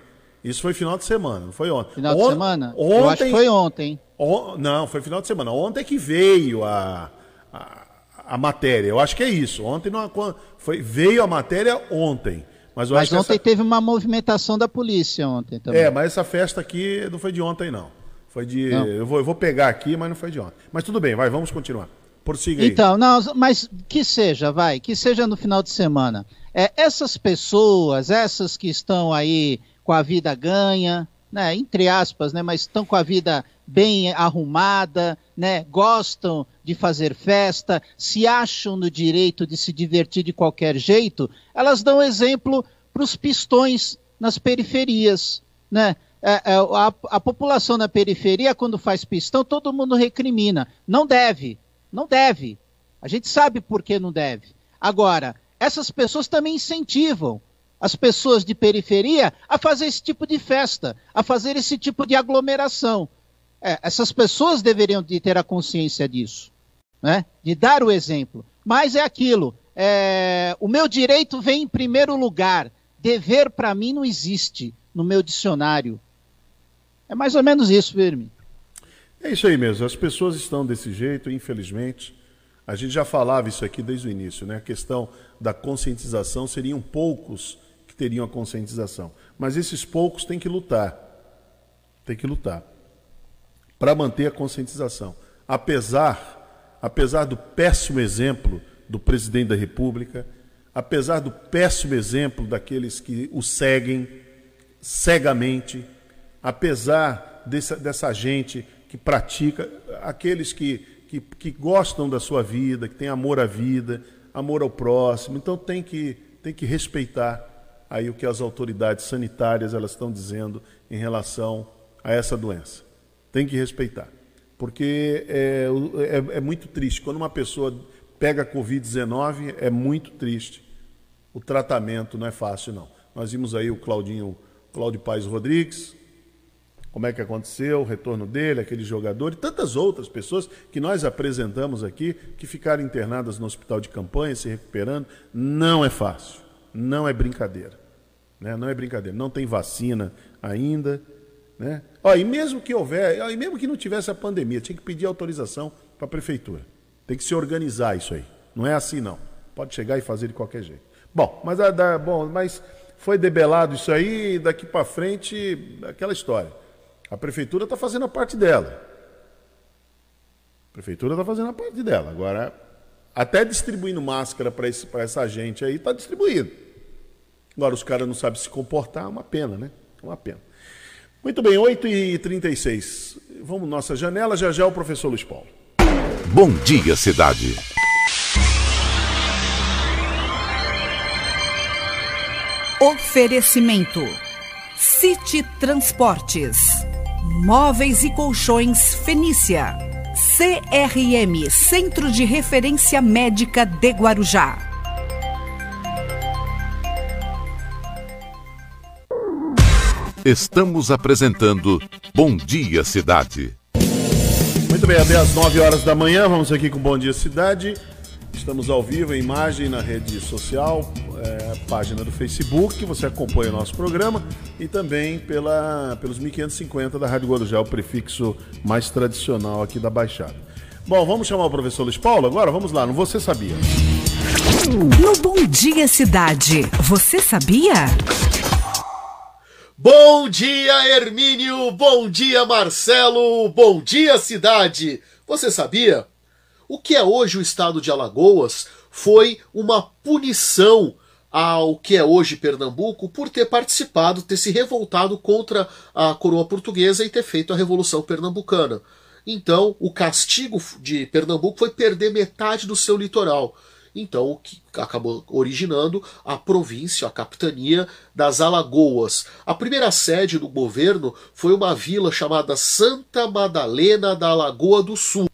Isso foi final de semana, não foi ontem. Final de semana? Ontem, Eu acho que foi ontem. On, não, foi final de semana. Ontem que veio a, a, a matéria. Eu acho que é isso. Ontem não foi veio a matéria ontem. Mas, mas ontem essa... teve uma movimentação da polícia ontem também. É, mas essa festa aqui não foi de ontem, não. Foi de. Eu vou, eu vou pegar aqui, mas não foi de ontem. Mas tudo bem, vai, vamos continuar. Prossiga aí. Então, não, mas que seja, vai, que seja no final de semana. É, essas pessoas, essas que estão aí com a vida ganha, né, entre aspas, né, mas estão com a vida bem arrumada, né, gostam de fazer festa, se acham no direito de se divertir de qualquer jeito, elas dão exemplo para os pistões nas periferias, né? É, é, a, a, população na periferia, quando faz pistão, todo mundo recrimina. Não deve, não deve. A gente sabe por que não deve. Agora, essas pessoas também incentivam as pessoas de periferia a fazer esse tipo de festa, a fazer esse tipo de aglomeração. É, essas pessoas deveriam de ter a consciência disso, né? de dar o exemplo. Mas é aquilo, é, o meu direito vem em primeiro lugar, dever para mim não existe no meu dicionário. É mais ou menos isso, Firme. É isso aí mesmo, as pessoas estão desse jeito, infelizmente. A gente já falava isso aqui desde o início, né? A questão da conscientização seriam poucos que teriam a conscientização. Mas esses poucos têm que lutar. Tem que lutar para manter a conscientização. Apesar, apesar do péssimo exemplo do presidente da República, apesar do péssimo exemplo daqueles que o seguem cegamente, apesar dessa, dessa gente que pratica, aqueles que, que, que gostam da sua vida, que têm amor à vida, amor ao próximo, então tem que, tem que respeitar aí o que as autoridades sanitárias elas estão dizendo em relação a essa doença. Tem que respeitar. Porque é, é, é muito triste. Quando uma pessoa pega Covid-19, é muito triste. O tratamento não é fácil, não. Nós vimos aí o Claudinho, Cláudio Paes Rodrigues, como é que aconteceu, o retorno dele, aquele jogador e tantas outras pessoas que nós apresentamos aqui, que ficaram internadas no hospital de campanha, se recuperando. Não é fácil, não é brincadeira. Né? Não é brincadeira, não tem vacina ainda. Né? Ó, e mesmo que houver, ó, e mesmo que não tivesse a pandemia, tinha que pedir autorização para a prefeitura. Tem que se organizar isso aí. Não é assim não. Pode chegar e fazer de qualquer jeito. Bom, mas, a, bom, mas foi debelado isso aí e daqui para frente aquela história. A prefeitura está fazendo a parte dela. A prefeitura está fazendo a parte dela. Agora Até distribuindo máscara para essa gente aí, tá distribuindo. Agora os caras não sabem se comportar, é uma pena, né? É uma pena. Muito bem, 8h36. Vamos nossa janela, já já o professor Luiz Paulo. Bom dia, cidade. Oferecimento: City Transportes, Móveis e Colchões Fenícia, CRM Centro de Referência Médica de Guarujá. Estamos apresentando Bom Dia Cidade. Muito bem, até às 9 horas da manhã, vamos aqui com Bom Dia Cidade. Estamos ao vivo em imagem na rede social, é, página do Facebook, você acompanha o nosso programa e também pela, pelos 1550 da Rádio Guarujá, o prefixo mais tradicional aqui da Baixada. Bom, vamos chamar o professor Luiz Paulo agora? Vamos lá, no Você Sabia. No Bom Dia Cidade, você sabia? Bom dia, Hermínio! Bom dia, Marcelo! Bom dia, cidade! Você sabia? O que é hoje o estado de Alagoas foi uma punição ao que é hoje Pernambuco por ter participado, ter se revoltado contra a coroa portuguesa e ter feito a Revolução Pernambucana. Então, o castigo de Pernambuco foi perder metade do seu litoral. Então, o que acabou originando a província, a capitania das Alagoas. A primeira sede do governo foi uma vila chamada Santa Madalena da Alagoa do Sul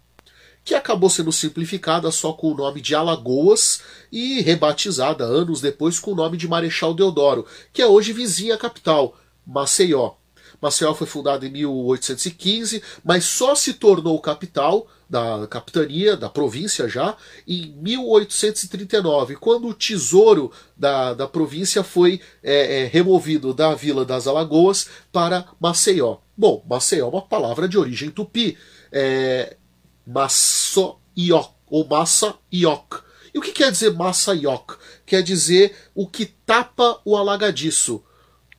que acabou sendo simplificada só com o nome de Alagoas e rebatizada anos depois com o nome de Marechal Deodoro, que é hoje vizinha capital, Maceió. Maceió foi fundada em 1815, mas só se tornou capital da capitania, da província já, em 1839, quando o tesouro da, da província foi é, é, removido da Vila das Alagoas para Maceió. Bom, Maceió é uma palavra de origem tupi. É, Massoiok, ou Massa-Iok. E o que quer dizer Massa-Iok? Quer dizer o que tapa o alagadiço.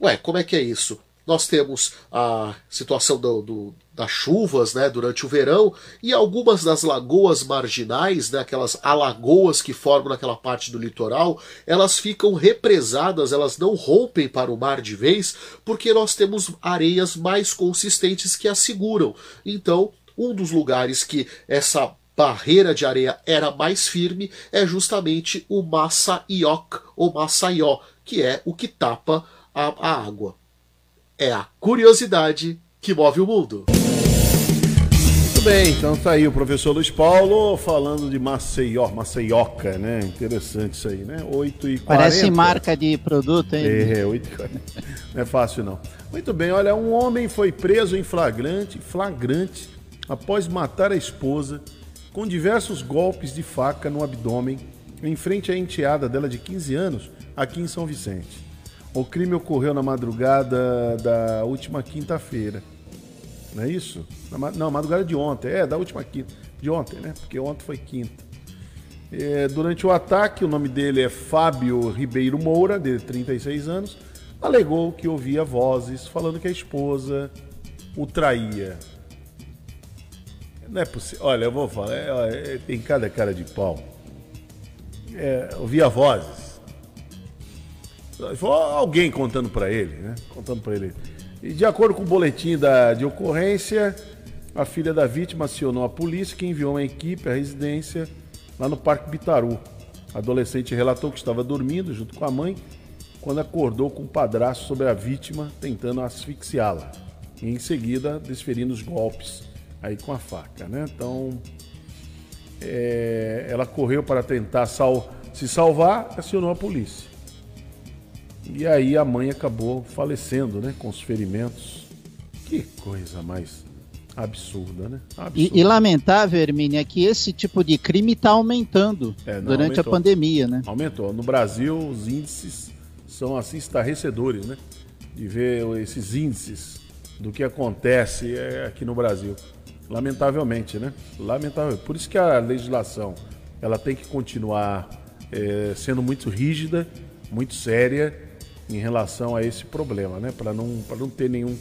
Ué, como é que é isso? Nós temos a situação do, do, das chuvas né, durante o verão e algumas das lagoas marginais, né, aquelas alagoas que formam naquela parte do litoral, elas ficam represadas, elas não rompem para o mar de vez, porque nós temos areias mais consistentes que as seguram. Então, um dos lugares que essa barreira de areia era mais firme é justamente o Massaiok ou Massaió, que é o que tapa a, a água. É a curiosidade que move o mundo. Muito bem, então tá aí o professor Luiz Paulo falando de Maceió, Maceioca, né? Interessante isso aí, né? 8 e 40 Parece marca de produto, hein? É, 8 e 40 Não é fácil não. Muito bem, olha, um homem foi preso em flagrante, flagrante após matar a esposa com diversos golpes de faca no abdômen em frente à enteada dela de 15 anos aqui em São Vicente. O crime ocorreu na madrugada da última quinta-feira. Não é isso? Não, madrugada de ontem. É, da última quinta. De ontem, né? Porque ontem foi quinta. É, durante o ataque, o nome dele é Fábio Ribeiro Moura, de 36 anos, alegou que ouvia vozes falando que a esposa o traía. Não é possível. Olha, eu vou falar, é, é, tem cada cara de pau. É, ouvia vozes. Foi alguém contando para ele, né? Contando para ele. E de acordo com o boletim da, de ocorrência, a filha da vítima acionou a polícia que enviou uma equipe à residência lá no Parque Bitaru. A adolescente relatou que estava dormindo junto com a mãe quando acordou com o padrasto sobre a vítima, tentando asfixiá-la. E em seguida, desferindo os golpes aí com a faca, né? Então, é, ela correu para tentar sal, se salvar, acionou a polícia. E aí a mãe acabou falecendo, né? Com os ferimentos. Que coisa mais absurda, né? Absurda. E, e, lamentável, Hermínia, é que esse tipo de crime está aumentando é, durante aumentou. a pandemia, né? Aumentou. No Brasil, os índices são assim estarrecedores, né? De ver esses índices do que acontece é, aqui no Brasil. Lamentavelmente, né? Lamentável. Por isso que a legislação ela tem que continuar é, sendo muito rígida, muito séria em relação a esse problema, né? Para não, não ter nenhum.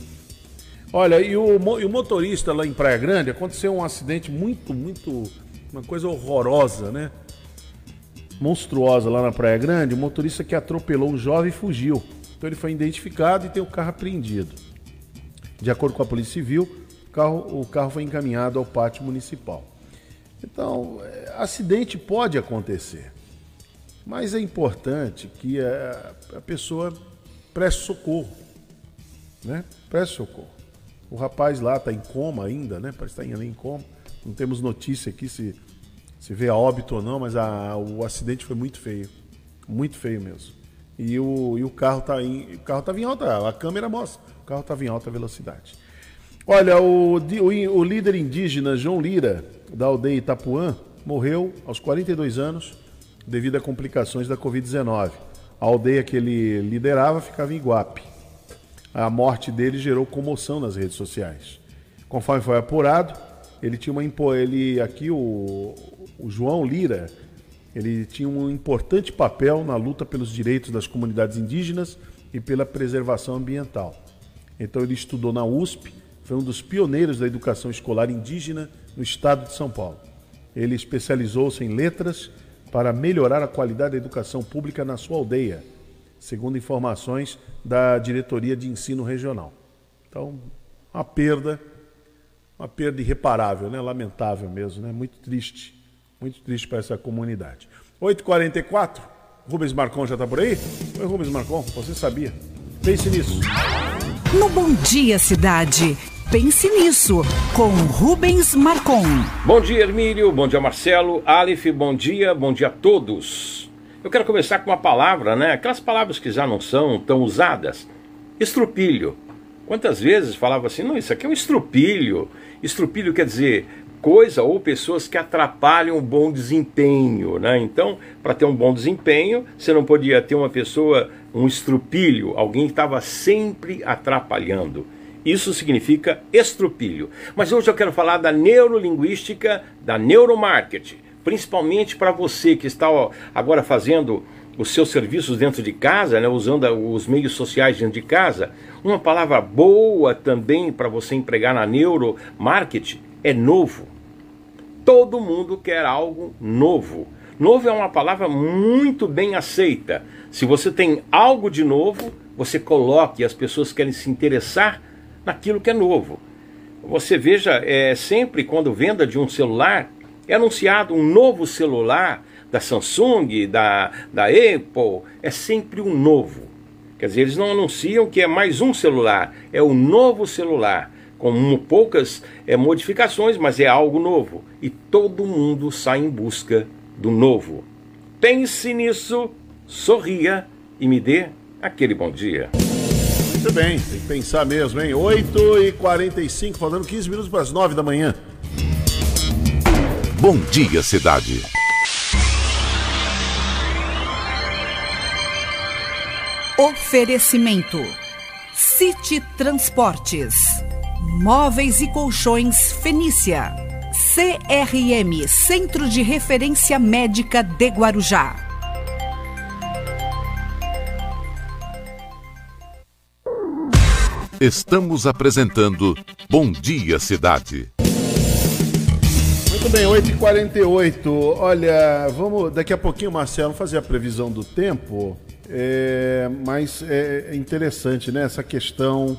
Olha, e o, e o motorista lá em Praia Grande aconteceu um acidente muito, muito. Uma coisa horrorosa, né? monstruosa lá na Praia Grande, o motorista que atropelou um jovem fugiu. Então ele foi identificado e tem o carro apreendido. De acordo com a Polícia Civil, o carro, o carro foi encaminhado ao pátio municipal. Então, é, acidente pode acontecer, mas é importante que a, a pessoa preste socorro, né? Preste socorro. O rapaz lá está em coma ainda, né? Parece estar tá em coma. Não temos notícia aqui se, se vê a óbito ou não, mas a, o acidente foi muito feio. Muito feio mesmo. E o, e o carro tá em, o carro estava em alta, a câmera mostra, o carro estava em alta velocidade. Olha, o, o, o, líder indígena João Lira, da aldeia Itapuã, morreu aos 42 anos devido a complicações da Covid-19. A aldeia que ele liderava ficava em Iguape. A morte dele gerou comoção nas redes sociais. Conforme foi apurado, ele tinha uma ele aqui o, o João Lira, ele tinha um importante papel na luta pelos direitos das comunidades indígenas e pela preservação ambiental. Então ele estudou na USP, foi um dos pioneiros da educação escolar indígena no estado de São Paulo. Ele especializou-se em letras para melhorar a qualidade da educação pública na sua aldeia segundo informações da Diretoria de Ensino Regional. Então, uma perda, uma perda irreparável, né? lamentável mesmo, né? muito triste, muito triste para essa comunidade. 8h44, Rubens Marcon já está por aí? Oi, Rubens Marcon, você sabia? Pense nisso. No Bom Dia Cidade. Pense nisso, com Rubens Marcon. Bom dia, Hermílio. Bom dia, Marcelo. Aleph, bom dia. Bom dia a todos. Eu quero começar com uma palavra, né? Aquelas palavras que já não são tão usadas. Estrupilho. Quantas vezes falava assim, não, isso aqui é um estrupilho. Estrupilho quer dizer coisa ou pessoas que atrapalham o bom desempenho, né? Então, para ter um bom desempenho, você não podia ter uma pessoa, um estrupilho, alguém que estava sempre atrapalhando. Isso significa estrupilho. Mas hoje eu quero falar da neurolinguística, da neuromarketing principalmente para você que está ó, agora fazendo os seus serviços dentro de casa, né, usando os meios sociais dentro de casa, uma palavra boa também para você empregar na neuromarketing é novo. Todo mundo quer algo novo. Novo é uma palavra muito bem aceita. Se você tem algo de novo, você coloque e as pessoas querem se interessar naquilo que é novo. Você veja, é, sempre quando venda de um celular, é anunciado um novo celular da Samsung, da, da Apple, é sempre um novo. Quer dizer, eles não anunciam que é mais um celular, é o um novo celular, com poucas é, modificações, mas é algo novo. E todo mundo sai em busca do novo. Pense nisso, sorria e me dê aquele bom dia. Muito bem, tem que pensar mesmo, hein? 8h45, faltando 15 minutos para as 9 da manhã. Bom Dia Cidade. Oferecimento: City Transportes, Móveis e Colchões Fenícia, CRM Centro de Referência Médica de Guarujá. Estamos apresentando Bom Dia Cidade. Muito bem, 8h48. Olha, vamos daqui a pouquinho, Marcelo, fazer a previsão do tempo. É, mas é interessante, né? Essa questão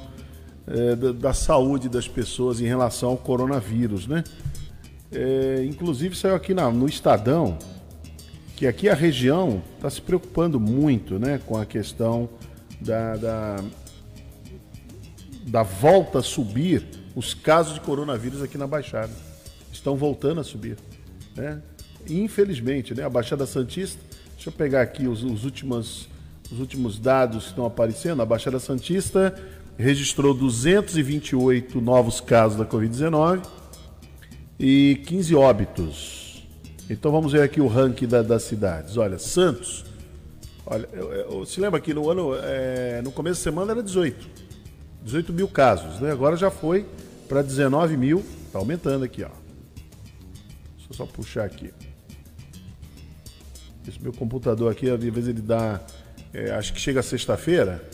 é, da, da, saúde das pessoas em relação ao coronavírus, né? É, inclusive saiu aqui na, no Estadão que aqui a região está se preocupando muito, né, com a questão da, da, da volta a subir os casos de coronavírus aqui na Baixada estão voltando a subir. Né? Infelizmente, né? a Baixada Santista, deixa eu pegar aqui os, os, últimos, os últimos dados que estão aparecendo. A Baixada Santista registrou 228 novos casos da Covid-19 e 15 óbitos. Então vamos ver aqui o ranking da, das cidades. Olha, Santos, olha, eu, eu, se lembra que no ano, é, no começo da semana era 18, 18 mil casos, né? Agora já foi para 19 mil, está aumentando aqui, ó. Deixa eu só puxar aqui. Esse meu computador aqui, às vezes ele dá. É, acho que chega sexta-feira,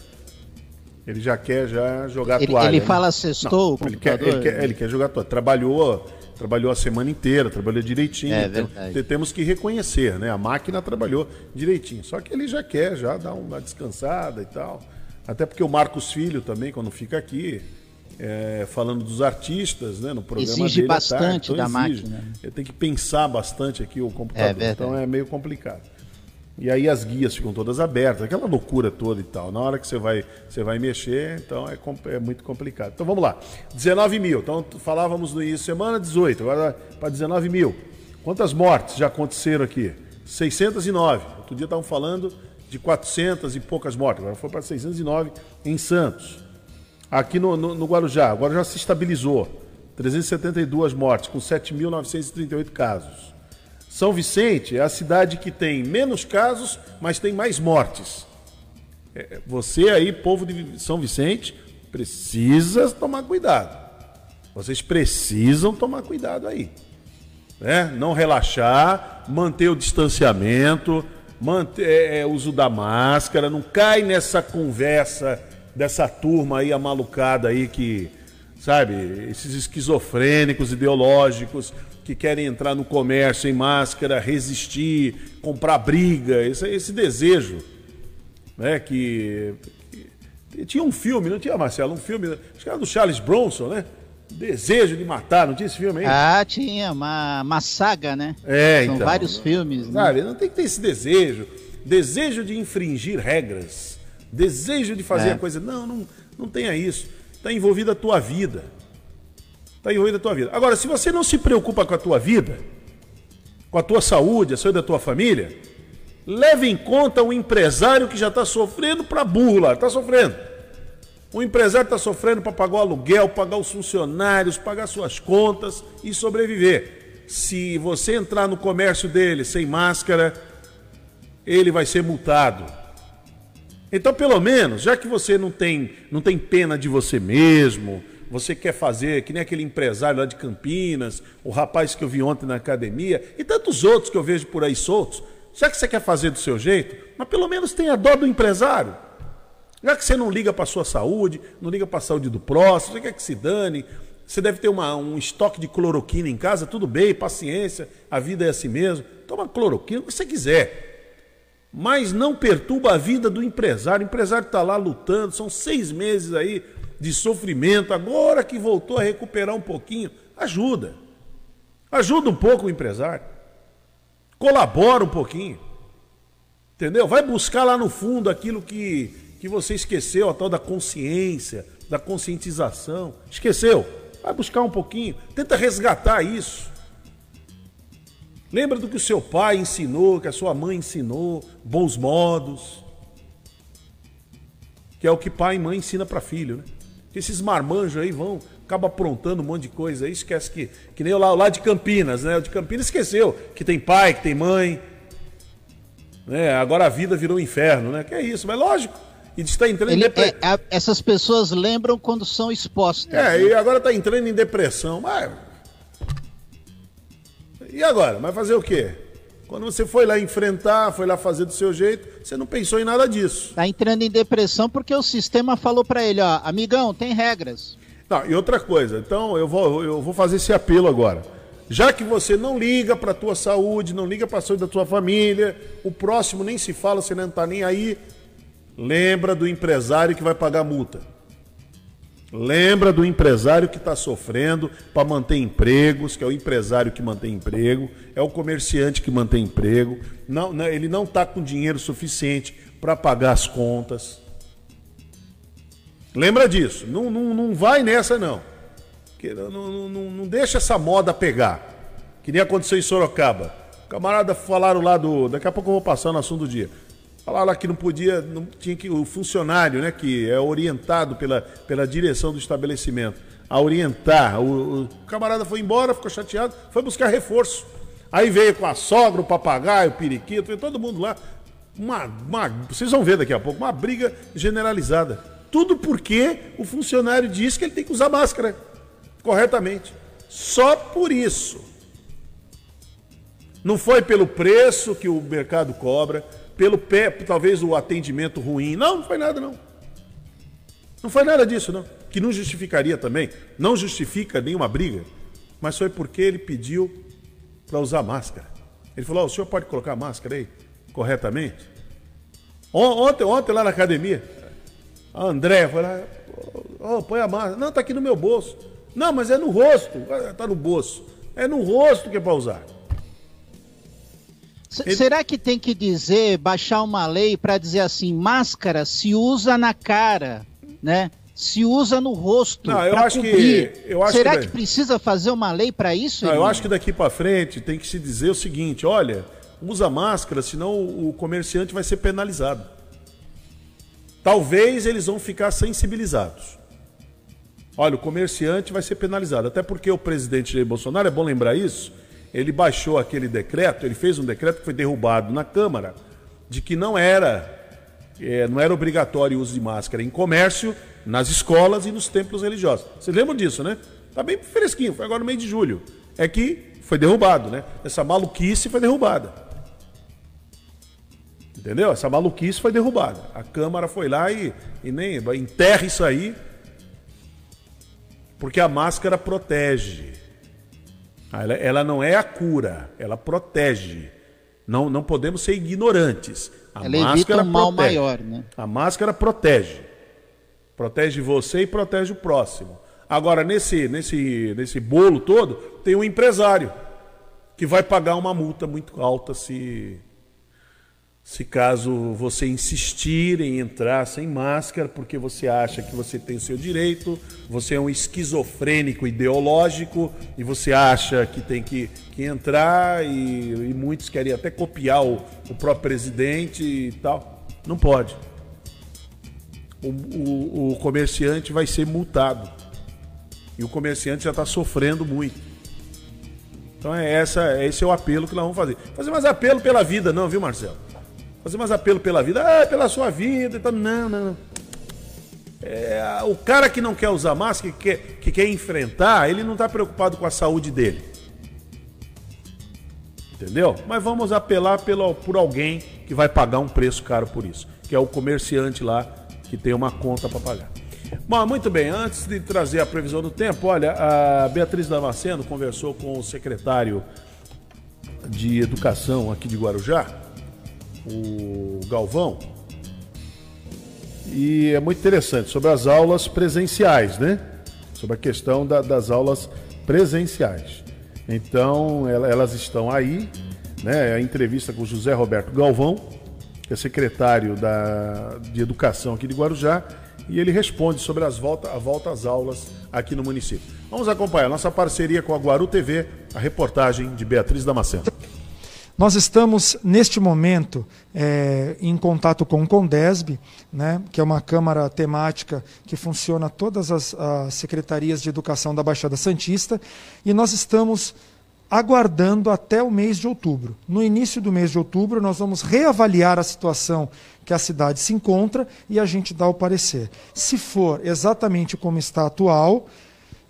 ele já quer já jogar ele, toalha. Ele né? fala sextou Não, ele, quer, ele, quer, ele quer jogar toalha. Trabalhou trabalhou a semana inteira, trabalhou direitinho. É Então, verdade. temos que reconhecer, né? A máquina trabalhou direitinho. Só que ele já quer já dar uma descansada e tal. Até porque o Marcos Filho também, quando fica aqui, é, falando dos artistas, né? No programa Exige dele tarde, bastante da exige. máquina, né? Ele tem que pensar bastante aqui o computador. É então é meio complicado. E aí as guias ficam todas abertas, aquela loucura toda e tal. Na hora que você vai, você vai mexer, então é, é muito complicado. Então vamos lá. 19 mil. Então falávamos no início de semana 18, agora para 19 mil. Quantas mortes já aconteceram aqui? 609. Outro dia estavam falando de 400 e poucas mortes, agora foi para 609 em Santos. Aqui no, no, no Guarujá, agora já se estabilizou. 372 mortes, com 7.938 casos. São Vicente é a cidade que tem menos casos, mas tem mais mortes. É, Você aí, povo de São Vicente, precisa tomar cuidado. Vocês precisam tomar cuidado aí. Né? Não relaxar, manter o distanciamento, manter é, é, o uso da máscara, não cai nessa conversa dessa turma aí amalucada aí que, sabe, esses esquizofrênicos ideológicos que querem entrar no comércio em máscara, resistir, comprar briga, esse, esse desejo, né, que, que- tinha um filme, não tinha, Marcelo, um filme, acho que era do Charles Bronson, né? Desejo de matar, não tinha esse filme aí? Ah, tinha uma, uma saga, né? É, São então. vários filmes. né? Sabe, não tem que ter esse desejo. Desejo de infringir regras. Desejo de fazer É. a coisa. Não, não, não tenha isso. Está envolvida a tua vida. Está envolvida a tua vida. Agora, se você não se preocupa com a tua vida, com a tua saúde, a saúde da tua família, leve em conta o empresário que já está sofrendo para burro lá. Está sofrendo. O empresário está sofrendo para pagar o aluguel, pagar os funcionários, pagar suas contas e sobreviver. Se você entrar no comércio dele sem máscara, ele vai ser multado. Então, pelo menos, já que você não tem, não tem pena de você mesmo, você quer fazer que nem aquele empresário lá de Campinas, o rapaz que eu vi ontem na academia, e tantos outros que eu vejo por aí soltos, já que você quer fazer do seu jeito, mas pelo menos tenha dó do empresário. Já que você não liga para sua saúde, não liga para a saúde do próximo, você quer que se dane, você deve ter uma- um estoque de cloroquina em casa, tudo bem, paciência, a vida é assim mesmo. Toma cloroquina o que você quiser. Mas não perturba a vida do empresário. O empresário está lá lutando, são seis meses aí de sofrimento. Agora que voltou a recuperar um pouquinho, ajuda. Ajuda um pouco o empresário. Colabora um pouquinho. Entendeu? Vai buscar lá no fundo aquilo que, que você esqueceu, a tal da consciência, da conscientização. Esqueceu? Vai buscar um pouquinho. Tenta resgatar isso. Lembra do que o seu pai ensinou, que a sua mãe ensinou, bons modos. Que é o que pai e mãe ensina para filho, né? Esses marmanjos aí vão, acaba aprontando um monte de coisa aí, esquece que, que nem o lá, lá de Campinas, né? O de Campinas esqueceu que tem pai, que tem mãe. Né? Agora a vida virou um inferno, né? Que é isso, mas lógico. E está entrando em Ele- depressão. é, a- essas pessoas lembram quando são expostas. É, né? e agora tá entrando em depressão. Mas... E agora? Vai fazer o quê? Quando você foi lá enfrentar, foi lá fazer do seu jeito, você não pensou em nada disso. Tá entrando em depressão porque o sistema falou pra ele, ó, amigão, tem regras. Não, e outra coisa, então eu vou, eu vou fazer esse apelo agora. Já que você não liga para a tua saúde, não liga para a saúde da tua família, o próximo nem se fala, você não está nem aí, lembra do empresário que vai pagar multa. Lembra do empresário que está sofrendo para manter empregos, que é o empresário que mantém emprego, é o comerciante que mantém emprego. Não, não, ele não está com dinheiro suficiente para pagar as contas. Lembra disso. Não, não, não vai nessa, não. Não, não, não deixa essa moda pegar. Que nem aconteceu em Sorocaba. Camarada falaram lá do. Daqui a pouco eu vou passar no assunto do dia. Falaram lá que não podia, não tinha que. O funcionário, né, que é orientado pela, pela direção do estabelecimento, a orientar. O, o camarada foi embora, ficou chateado, foi buscar reforço. Aí veio com a sogra, o papagaio, o periquito, veio todo mundo lá. Uma, uma, vocês vão ver daqui a pouco, uma briga generalizada. Tudo porque o funcionário diz que ele tem que usar máscara corretamente. Só por isso. Não foi pelo preço que o mercado cobra, pelo pé, talvez o atendimento ruim. Não, não foi nada não. Não foi nada disso não. Que não justificaria também, não justifica nenhuma briga. mas foi porque ele pediu para usar máscara. Ele falou: oh, o senhor pode colocar máscara aí corretamente? Ontem, ontem lá na academia, a Andréia foi lá, oh, põe a máscara. Não, tá aqui no meu bolso. Não, mas é no rosto. Tá no bolso. É no rosto que é para usar. Ele... Será que tem que dizer, baixar uma lei para dizer assim, máscara se usa na cara, né? Se usa no rosto. Não, eu acho cobrir. que. Eu acho Será que, que precisa fazer uma lei para isso? Não, eu acho que daqui para frente tem que se dizer o seguinte: olha, usa máscara, senão o comerciante vai ser penalizado. Talvez eles vão ficar sensibilizados. Olha, o comerciante vai ser penalizado. Até porque o presidente Jair Bolsonaro, é bom lembrar isso, ele baixou aquele decreto, ele fez um decreto que foi derrubado na Câmara, de que não era, é, não era obrigatório o uso de máscara em comércio, nas escolas e nos templos religiosos. Vocês lembram disso, né? Tá bem fresquinho, foi agora no mês de julho. É que foi derrubado, né? Essa maluquice foi derrubada. Entendeu? Essa maluquice foi derrubada. A Câmara foi lá e, e nem enterra isso aí porque a máscara protege. Ela, ela não é a cura, ela protege. Não, não podemos ser ignorantes. A ela máscara evita um mal protege. maior, né? A máscara protege. Protege você e protege o próximo. Agora, nesse, nesse, nesse bolo todo, tem um empresário que vai pagar uma multa muito alta se, se caso você insistir em entrar sem máscara, porque você acha que você tem o seu direito, você é um esquizofrênico ideológico e você acha que tem que, que entrar e, e muitos querem até copiar o, o próprio presidente e tal. Não pode. O, o, o comerciante vai ser multado. E o comerciante já está sofrendo muito. Então é essa, esse é o apelo que nós vamos fazer. Fazer mais apelo pela vida, não, viu, Marcelo? Fazer mais apelo pela vida, ah, pela sua vida e tal. Não, não, não. É, o cara que não quer usar máscara, que quer, que quer enfrentar, ele não está preocupado com a saúde dele. Entendeu? Mas vamos apelar pelo, por alguém que vai pagar um preço caro por isso, que é o comerciante lá que tem uma conta para pagar. Bom, muito bem, antes de trazer a previsão do tempo, olha, a Beatriz Damasceno conversou com o secretário de Educação aqui de Guarujá, o Galvão. E é muito interessante sobre as aulas presenciais, né? Sobre a questão da, das aulas presenciais. Então, elas estão aí, né? A entrevista com o José Roberto Galvão, que é secretário da, de Educação aqui de Guarujá, e ele responde sobre as volta, a volta às aulas aqui no município. Vamos acompanhar nossa parceria com a Guaru TV, a reportagem de Beatriz Damasceno. Nós estamos, neste momento, é, em contato com o Condesb, né, que é uma câmara temática que funciona todas as, as secretarias de educação da Baixada Santista, e nós estamos aguardando até o mês de outubro. No início do mês de outubro, nós vamos reavaliar a situação que a cidade se encontra e a gente dá o parecer. Se for exatamente como está atual,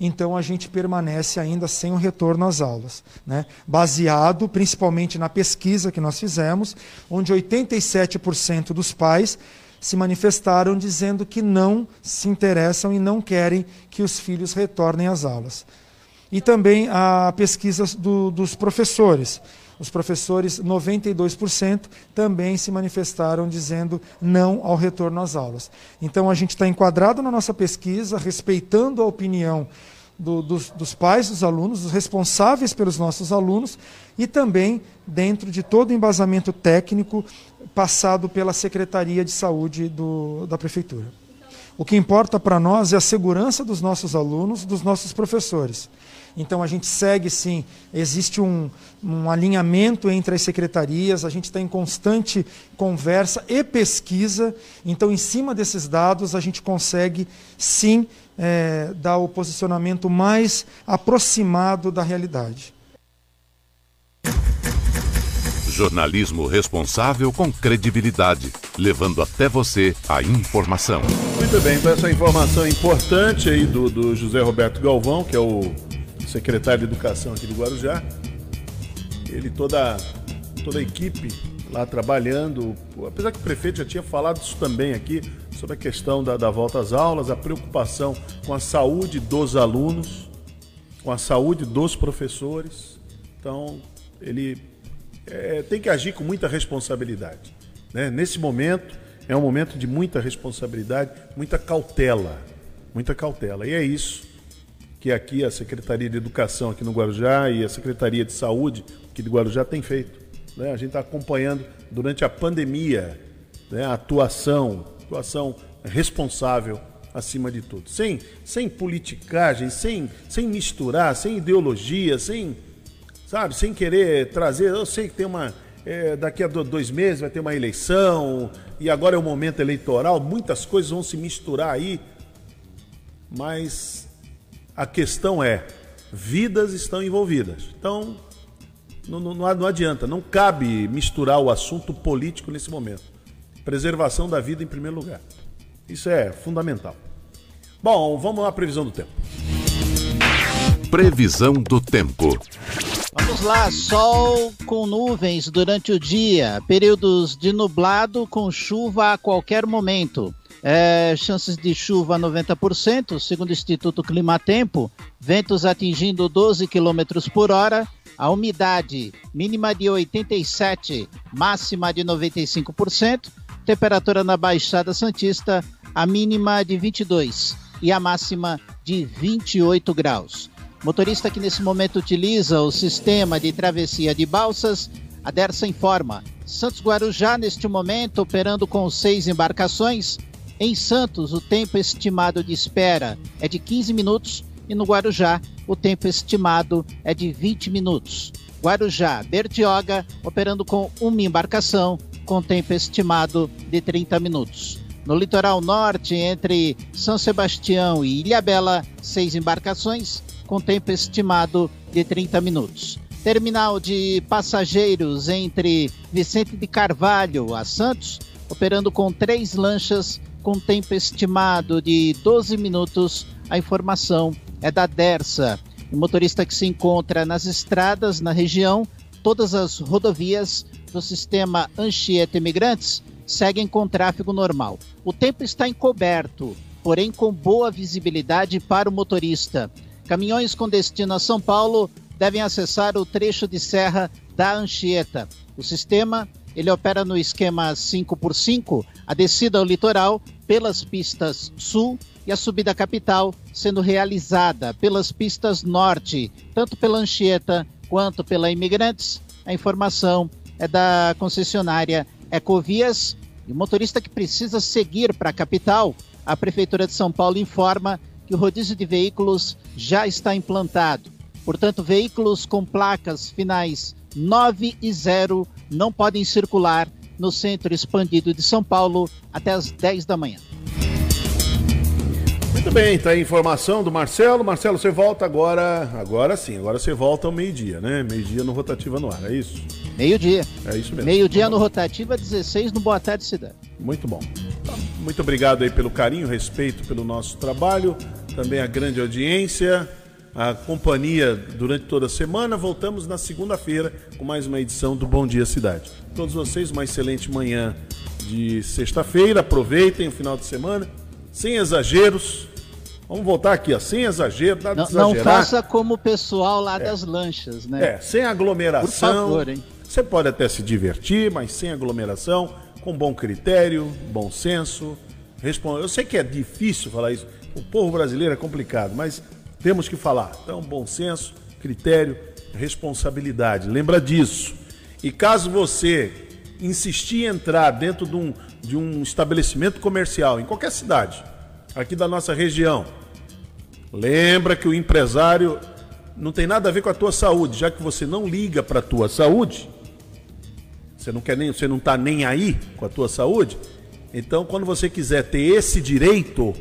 então a gente permanece ainda sem o retorno às aulas. Né? Baseado principalmente na pesquisa que nós fizemos, onde 87% dos pais se manifestaram dizendo que não se interessam e não querem que os filhos retornem às aulas. E também a pesquisa do, dos professores. Os professores, 92%, também se manifestaram dizendo não ao retorno às aulas. Então, a gente está enquadrado na nossa pesquisa, respeitando a opinião do, dos, dos pais dos alunos, dos responsáveis pelos nossos alunos e também dentro de todo o embasamento técnico passado pela Secretaria de Saúde do, da Prefeitura. O que importa para nós é a segurança dos nossos alunos, dos nossos professores. Então a gente segue sim, existe um, um alinhamento entre as secretarias, a gente está em constante conversa e pesquisa. Então, em cima desses dados, a gente consegue sim é, dar o posicionamento mais aproximado da realidade. Jornalismo responsável com credibilidade, levando até você a informação. Muito bem, então essa informação importante aí do, do José Roberto Galvão, que é o secretário de Educação aqui do Guarujá. Ele toda toda a equipe lá trabalhando, apesar que o prefeito já tinha falado isso também aqui, sobre a questão da, da volta às aulas, a preocupação com a saúde dos alunos. com a saúde dos professores. Então, ele é, tem que agir com muita responsabilidade. Né? Nesse momento, é um momento de muita responsabilidade, muita cautela. Muita cautela. E é isso que aqui a Secretaria de Educação aqui no Guarujá e a Secretaria de Saúde aqui do Guarujá tem feito. Né? A gente está acompanhando durante a pandemia né? a atuação, atuação responsável acima de tudo. Sem, sem politicagem, sem, sem misturar, sem ideologia, sem, sabe, sem querer trazer. Eu sei que tem uma. É, daqui a dois meses vai ter uma eleição e agora é o momento eleitoral, muitas coisas vão se misturar aí, mas a questão é: vidas estão envolvidas. Então, não, não, não adianta, não cabe misturar o assunto político nesse momento. Preservação da vida em primeiro lugar. Isso é fundamental. Bom, vamos lá, previsão do tempo. Previsão do tempo. Vamos lá, sol com nuvens durante o dia, períodos de nublado com chuva a qualquer momento. É, chances de chuva 90%, segundo o Instituto Climatempo, ventos atingindo 12 km por hora, a umidade mínima de 87, máxima de 95%, temperatura na Baixada Santista, a mínima de 22 e a máxima de 28 graus. Motorista que nesse momento utiliza o sistema de travessia de balsas, a Dersa informa. Santos Guarujá, neste momento, operando com seis embarcações. Em Santos, o tempo estimado de espera é de 15 minutos e no Guarujá, o tempo estimado é de 20 minutos. Guarujá, Bertioga, operando com uma embarcação, com tempo estimado de 30 minutos. No litoral norte, entre São Sebastião e Ilhabela, seis embarcações, com tempo estimado de 30 minutos. Terminal de passageiros entre Vicente de Carvalho a Santos, operando com três lanchas com tempo estimado de 12 minutos. A informação é da Dersa. O motorista que se encontra nas estradas na região, todas as rodovias do sistema Anchieta Imigrantes seguem com tráfego normal. O tempo está encoberto, porém com boa visibilidade para o motorista. Caminhões com destino a São Paulo devem acessar o trecho de serra da Anchieta. O sistema ele opera no esquema 5x5, a descida ao litoral pelas pistas sul e a subida capital sendo realizada pelas pistas norte, tanto pela Anchieta quanto pela Imigrantes. A informação é da concessionária Ecovias e o motorista que precisa seguir para a capital, a Prefeitura de São Paulo informa que o rodízio de veículos já está implantado. Portanto, veículos com placas finais 9 e 0 não podem circular no centro expandido de São Paulo até as 10 da manhã. Muito bem, tá aí a informação do Marcelo. Marcelo, você volta agora, agora sim, agora você volta ao meio-dia, né? Meio-dia no Rotativa no ar, é isso? Meio-dia. É isso mesmo. Meio-dia no Rotativa, 16 no Boa Tarde Cidade. Muito bom. Muito obrigado aí pelo carinho, respeito pelo nosso trabalho, também a grande audiência, a companhia durante toda a semana. Voltamos na segunda-feira com mais uma edição do Bom Dia Cidade. Todos vocês, uma excelente manhã de sexta-feira. Aproveitem o final de semana, sem exageros. Vamos voltar aqui, ó, sem exagero, nada Não, exagerar. não faça como o pessoal lá das lanchas, né? É, sem aglomeração. Por favor, hein? Você pode até se divertir, mas sem aglomeração, com bom critério, bom senso. Respon... Eu sei que é difícil falar isso. O povo brasileiro é complicado, mas temos que falar. Então, bom senso, critério, responsabilidade. Lembra disso. E caso você insistir em entrar dentro de um, de um estabelecimento comercial, em qualquer cidade, aqui da nossa região, lembra que o empresário não tem nada a ver com a tua saúde, já que você não liga para a tua saúde, você não quer nem, você não está nem aí com a tua saúde. Então, quando você quiser ter esse direito,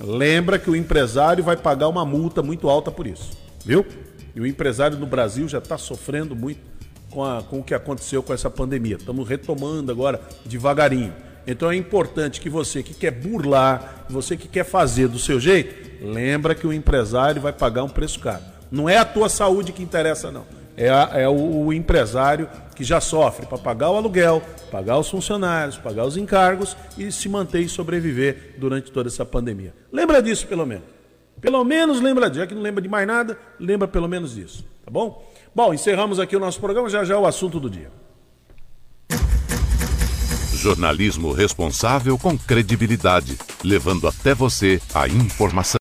lembra que o empresário vai pagar uma multa muito alta por isso, viu? E o empresário no Brasil já está sofrendo muito com, a, com o que aconteceu com essa pandemia. Estamos retomando agora devagarinho. Então é importante que você que quer burlar, você que quer fazer do seu jeito, lembra que o empresário vai pagar um preço caro. Não é a tua saúde que interessa, não. É, a, é o, o empresário que já sofre para pagar o aluguel, pagar os funcionários, pagar os encargos e se manter e sobreviver durante toda essa pandemia. Lembra disso, pelo menos. Pelo menos lembra, já que não lembra de mais nada, lembra pelo menos disso, tá bom? Bom, encerramos aqui o nosso programa, já já é o assunto do dia. Jornalismo responsável com credibilidade, levando até você a informação.